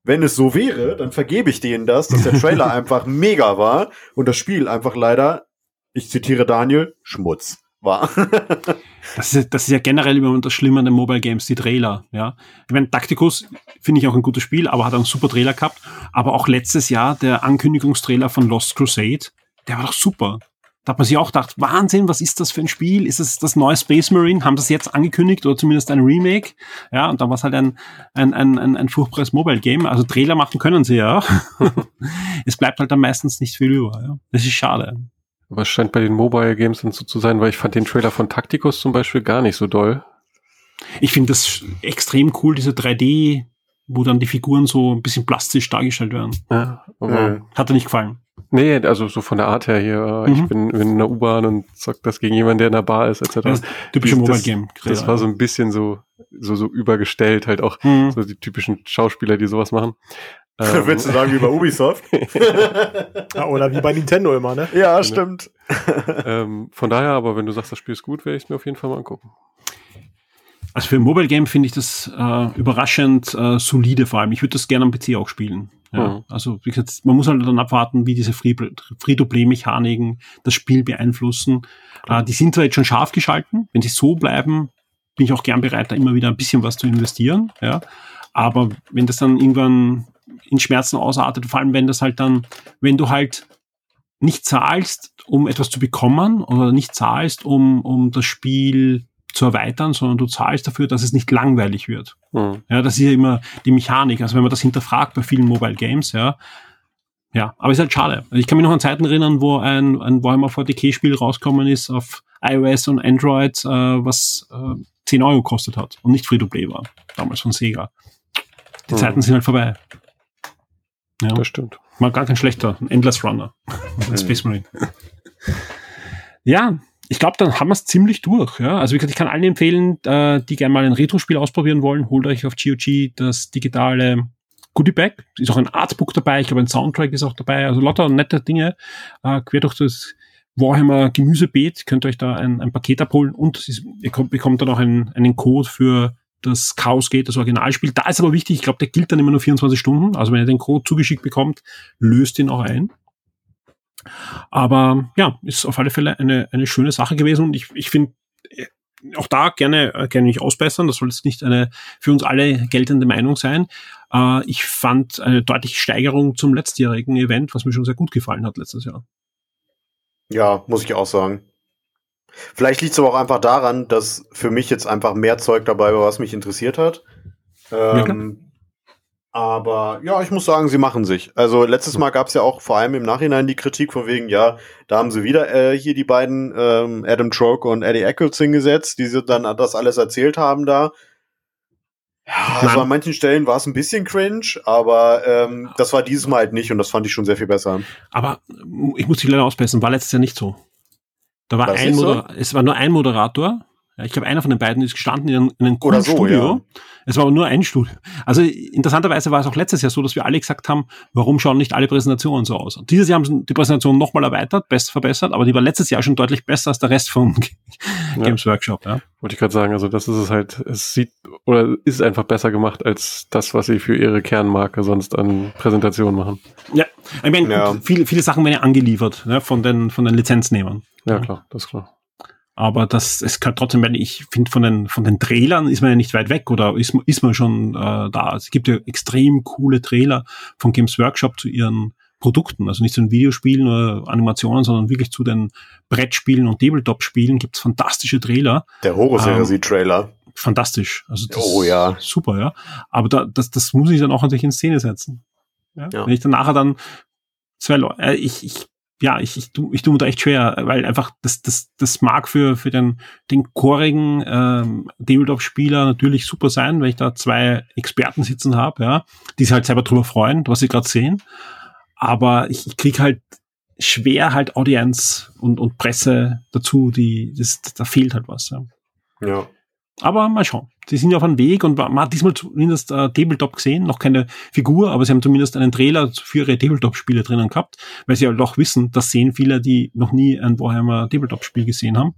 wenn es so wäre, dann vergebe ich denen das, dass der Trailer einfach mega war und das Spiel einfach leider, ich zitiere Daniel, Schmutz war. das, ist, das ist ja generell immer das Schlimme an den Mobile Games, die Trailer. Ja, ich meine, Tacticus finde ich auch ein gutes Spiel, aber hat einen super Trailer gehabt. Aber auch letztes Jahr der Ankündigungstrailer von Lost Crusade, der war doch super. Da hat man sich auch gedacht, Wahnsinn, was ist das für ein Spiel? Ist es das neue Space Marine? Haben das jetzt angekündigt oder zumindest ein Remake? Ja, und dann war es halt ein, ein, ein, ein, ein furchtbares Mobile Game. Also Trailer machen können sie ja. es bleibt halt dann meistens nicht viel über. Ja. Das ist schade. Aber es scheint bei den Mobile Games dann so zu sein, weil ich fand den Trailer von Tacticus zum Beispiel gar nicht so doll. Ich finde das extrem cool, diese 3D, wo dann die Figuren so ein bisschen plastisch dargestellt werden. Ja, aber. Hat dir nicht gefallen? Nee, also so von der Art her hier, mhm. ich bin, bin in der U-Bahn und zock das gegen jemanden, der in der Bar ist, etc. Das typische Mobile Game. Das, das war so ein bisschen so, so, so übergestellt, halt auch mhm. so die typischen Schauspieler, die sowas machen. Ähm, Willst du sagen, wie bei Ubisoft? ja, oder wie bei Nintendo immer, ne? Ja, genau. stimmt. ähm, von daher, aber wenn du sagst, das Spiel ist gut, werde ich es mir auf jeden Fall mal angucken. Also für ein Mobile Game finde ich das äh, überraschend äh, solide vor allem. Ich würde das gerne am PC auch spielen. Ja, mhm. Also wie gesagt, man muss halt dann abwarten, wie diese Free-to-Play-Mechaniken das Spiel beeinflussen. Äh, die sind zwar jetzt schon scharf geschalten. Wenn sie so bleiben, bin ich auch gern bereit, da immer wieder ein bisschen was zu investieren. Ja. Aber wenn das dann irgendwann in Schmerzen ausartet, vor allem wenn das halt dann, wenn du halt nicht zahlst, um etwas zu bekommen oder nicht zahlst, um, um das Spiel zu erweitern, sondern du zahlst dafür, dass es nicht langweilig wird. Mhm. Ja, das ist ja immer die Mechanik. Also wenn man das hinterfragt bei vielen Mobile Games, ja, ja, aber ist halt schade. Also ich kann mich noch an Zeiten erinnern, wo ein, ein Warhammer 40k-Spiel rausgekommen ist auf iOS und Android, äh, was äh, 10 Euro gekostet hat und nicht Free-to-Play war, damals von Sega. Die mhm. Zeiten sind halt vorbei. Ja. Das stimmt. Mal gar kein schlechter. Ein Endless Runner. Ein Space Marine. ja, ich glaube, dann haben wir es ziemlich durch. Ja? Also wie gesagt, ich kann allen empfehlen, äh, die gerne mal ein Retro-Spiel ausprobieren wollen, holt euch auf GOG das digitale Goodie Bag. Ist auch ein Artbook dabei, ich glaube ein Soundtrack ist auch dabei. Also lauter nette Dinge. Äh, quer durch das Warhammer Gemüsebeet könnt ihr euch da ein, ein Paket abholen und ist, ihr kommt, bekommt dann auch einen, einen Code für das Chaos geht, das Originalspiel. Da ist aber wichtig, ich glaube, der gilt dann immer nur 24 Stunden. Also wenn ihr den Code zugeschickt bekommt, löst ihn auch ein. Aber ja, ist auf alle Fälle eine, eine schöne Sache gewesen und ich, ich finde äh, auch da gerne, äh, gerne mich ausbessern. Das soll jetzt nicht eine für uns alle geltende Meinung sein. Äh, ich fand eine deutliche Steigerung zum letztjährigen Event, was mir schon sehr gut gefallen hat letztes Jahr. Ja, muss ich auch sagen. Vielleicht liegt es aber auch einfach daran, dass für mich jetzt einfach mehr Zeug dabei war, was mich interessiert hat. Ähm, aber ja, ich muss sagen, sie machen sich. Also letztes Mal gab es ja auch vor allem im Nachhinein die Kritik von wegen, ja, da haben sie wieder äh, hier die beiden ähm, Adam Troke und Eddie Eccles hingesetzt, die sie dann das alles erzählt haben da. Ja, also an manchen Stellen war es ein bisschen cringe, aber ähm, das war dieses Mal halt nicht und das fand ich schon sehr viel besser. Aber ich muss dich leider ausbessern, war letztes Jahr nicht so. Da war ein Moderator, so? es war nur ein Moderator. Ich glaube, einer von den beiden ist gestanden in, in einem coolen so, Studio. Ja. Es war aber nur ein Studio. Also interessanterweise war es auch letztes Jahr so, dass wir alle gesagt haben, warum schauen nicht alle Präsentationen so aus? Und dieses Jahr haben sie die Präsentation nochmal erweitert, best verbessert, aber die war letztes Jahr schon deutlich besser als der Rest von Games ja. Workshop. Ja. Wollte ich gerade sagen, also das ist es halt, es sieht oder ist einfach besser gemacht als das, was sie für ihre Kernmarke sonst an Präsentationen machen. Ja, ich meine, ja. viele, viele Sachen werden ja angeliefert ne, von, den, von den Lizenznehmern. Ja, klar, das ist klar. Aber das, es kann trotzdem, wenn ich finde, von den, von den Trailern ist man ja nicht weit weg oder ist, ist man schon äh, da. Es gibt ja extrem coole Trailer von Games Workshop zu ihren Produkten. Also nicht zu den Videospielen oder Animationen, sondern wirklich zu den Brettspielen und Tabletop-Spielen gibt es fantastische Trailer. Der Horus-Heresie-Trailer. Ähm, fantastisch. Also das oh ja. Super, ja. Aber da, das, das muss ich dann auch natürlich in Szene setzen. Ja? ja. Wenn ich dann nachher dann zwei Leute, äh, ich, ich ja, ich, ich, tu, ich tu mir da echt schwer, weil einfach das, das, das mag für, für den, den chorigen ähm, Tabletop-Spieler natürlich super sein, weil ich da zwei Experten sitzen habe, ja, die sich halt selber drüber freuen, was sie gerade sehen. Aber ich, ich krieg halt schwer halt Audience und, und Presse dazu, die, das, da fehlt halt was. Ja. Ja. Aber mal schauen. Sie sind ja auf einem Weg und man hat diesmal zumindest äh, Tabletop gesehen, noch keine Figur, aber sie haben zumindest einen Trailer für ihre Tabletop-Spiele drinnen gehabt, weil sie halt doch wissen, das sehen viele, die noch nie ein Warhammer Tabletop-Spiel gesehen haben.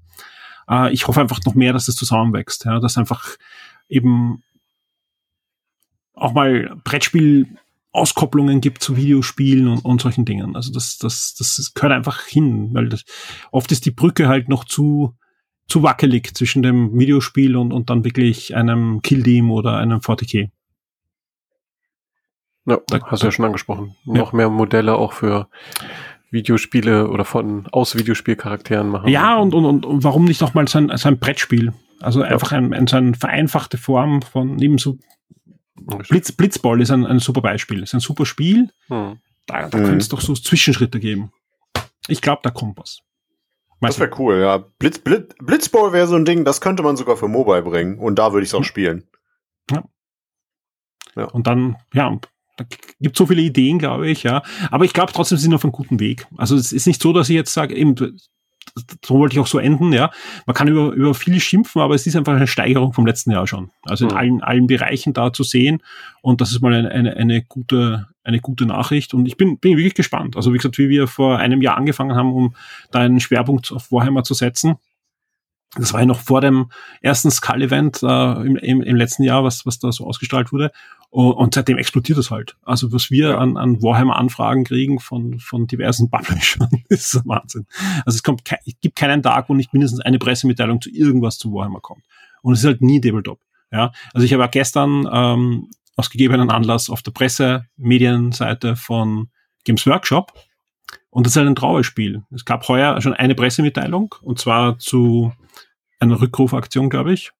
Äh, ich hoffe einfach noch mehr, dass das zusammenwächst, ja, dass einfach eben auch mal Brettspiel Auskopplungen gibt zu Videospielen und, und solchen Dingen. Also das, das, das gehört einfach hin, weil das, oft ist die Brücke halt noch zu, zu wackelig zwischen dem Videospiel und, und dann wirklich einem Kill-Team oder einem 40k. Ja, da, hast du ja schon angesprochen. Ja. Noch mehr Modelle auch für Videospiele oder von aus Videospielcharakteren machen. Ja, und, und, und, warum nicht noch mal so ein, so ein Brettspiel? Also ja. einfach ein, ein, so eine vereinfachte Form von ebenso Blitz, Blitzball ist ein, ein super Beispiel. Ist ein super Spiel. Hm. Da, da mhm. könnte es doch so Zwischenschritte geben. Ich glaube, da kommt was. Das wäre cool, ja. Blitz, Blitz, Blitzball wäre so ein Ding, das könnte man sogar für Mobile bringen. Und da würde ich es auch hm. spielen. Ja. ja. Und dann, ja, da gibt so viele Ideen, glaube ich, ja. Aber ich glaube trotzdem, sie sind auf einem guten Weg. Also es ist nicht so, dass ich jetzt sage, eben, so wollte ich auch so enden, ja. Man kann über, über viel schimpfen, aber es ist einfach eine Steigerung vom letzten Jahr schon. Also in mhm. allen, allen Bereichen da zu sehen. Und das ist mal eine, eine, eine gute, eine gute Nachricht. Und ich bin, bin wirklich gespannt. Also wie gesagt, wie wir vor einem Jahr angefangen haben, um da einen Schwerpunkt auf Warhammer zu setzen. Das war ja noch vor dem ersten Skull-Event äh, im, im, im letzten Jahr, was, was da so ausgestrahlt wurde. Und seitdem explodiert es halt. Also was wir an, an Warhammer-Anfragen kriegen von, von diversen Publishern, ist Wahnsinn. Also es kommt, es gibt keinen Tag, wo nicht mindestens eine Pressemitteilung zu irgendwas zu Warhammer kommt. Und es ist halt nie Tabletop. Ja, also ich habe ja gestern ähm, aus gegebenen Anlass auf der Presse-Medienseite von Games Workshop und das ist halt ein Trauerspiel. Es gab heuer schon eine Pressemitteilung und zwar zu einer Rückrufaktion, glaube ich.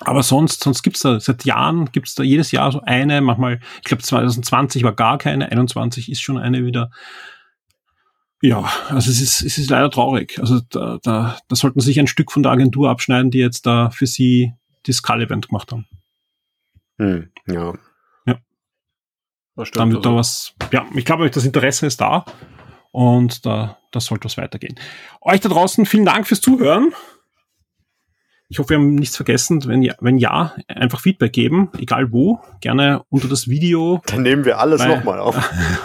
Aber sonst, sonst gibt's da, seit Jahren gibt's da jedes Jahr so eine, manchmal, ich glaube 2020 war gar keine, 21 ist schon eine wieder. Ja, also es ist, es ist leider traurig. Also da, da, da sollten sich ein Stück von der Agentur abschneiden, die jetzt da für sie das Skull-Event gemacht haben. Hm, ja. Ja. Das stimmt, Dann wird also. da was, ja, ich glaube, das Interesse ist da und da, da sollte was weitergehen. Euch da draußen vielen Dank fürs Zuhören. Ich hoffe, wir haben nichts vergessen. Wenn ja, wenn ja einfach Feedback geben, egal wo, gerne unter das Video. Dann nehmen wir alles nochmal auf.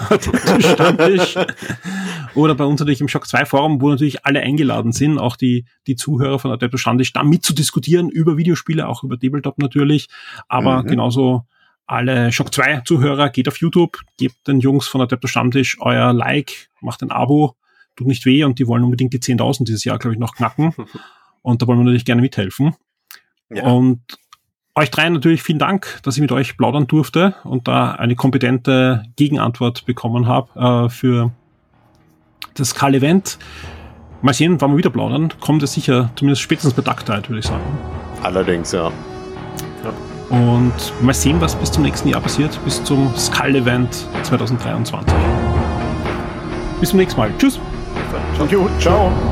Oder bei uns natürlich im Shock 2 Forum, wo natürlich alle eingeladen sind, auch die, die Zuhörer von Adepto Standisch, da mitzudiskutieren über Videospiele, auch über Tabletop natürlich. Aber mhm. genauso alle Shock 2 Zuhörer, geht auf YouTube, gebt den Jungs von Adepto Stammtisch euer Like, macht ein Abo, tut nicht weh und die wollen unbedingt die 10.000 dieses Jahr, glaube ich, noch knacken. Und da wollen wir natürlich gerne mithelfen. Ja. Und euch dreien natürlich vielen Dank, dass ich mit euch plaudern durfte und da eine kompetente Gegenantwort bekommen habe äh, für das Karl-Event. Mal sehen, wann wir wieder plaudern. Kommt es sicher, zumindest spätestens bei Ducktide, würde ich sagen. Allerdings, ja. ja. Und mal sehen, was bis zum nächsten Jahr passiert, bis zum Skull-Event 2023. Bis zum nächsten Mal. Tschüss. Ciao. Ciao.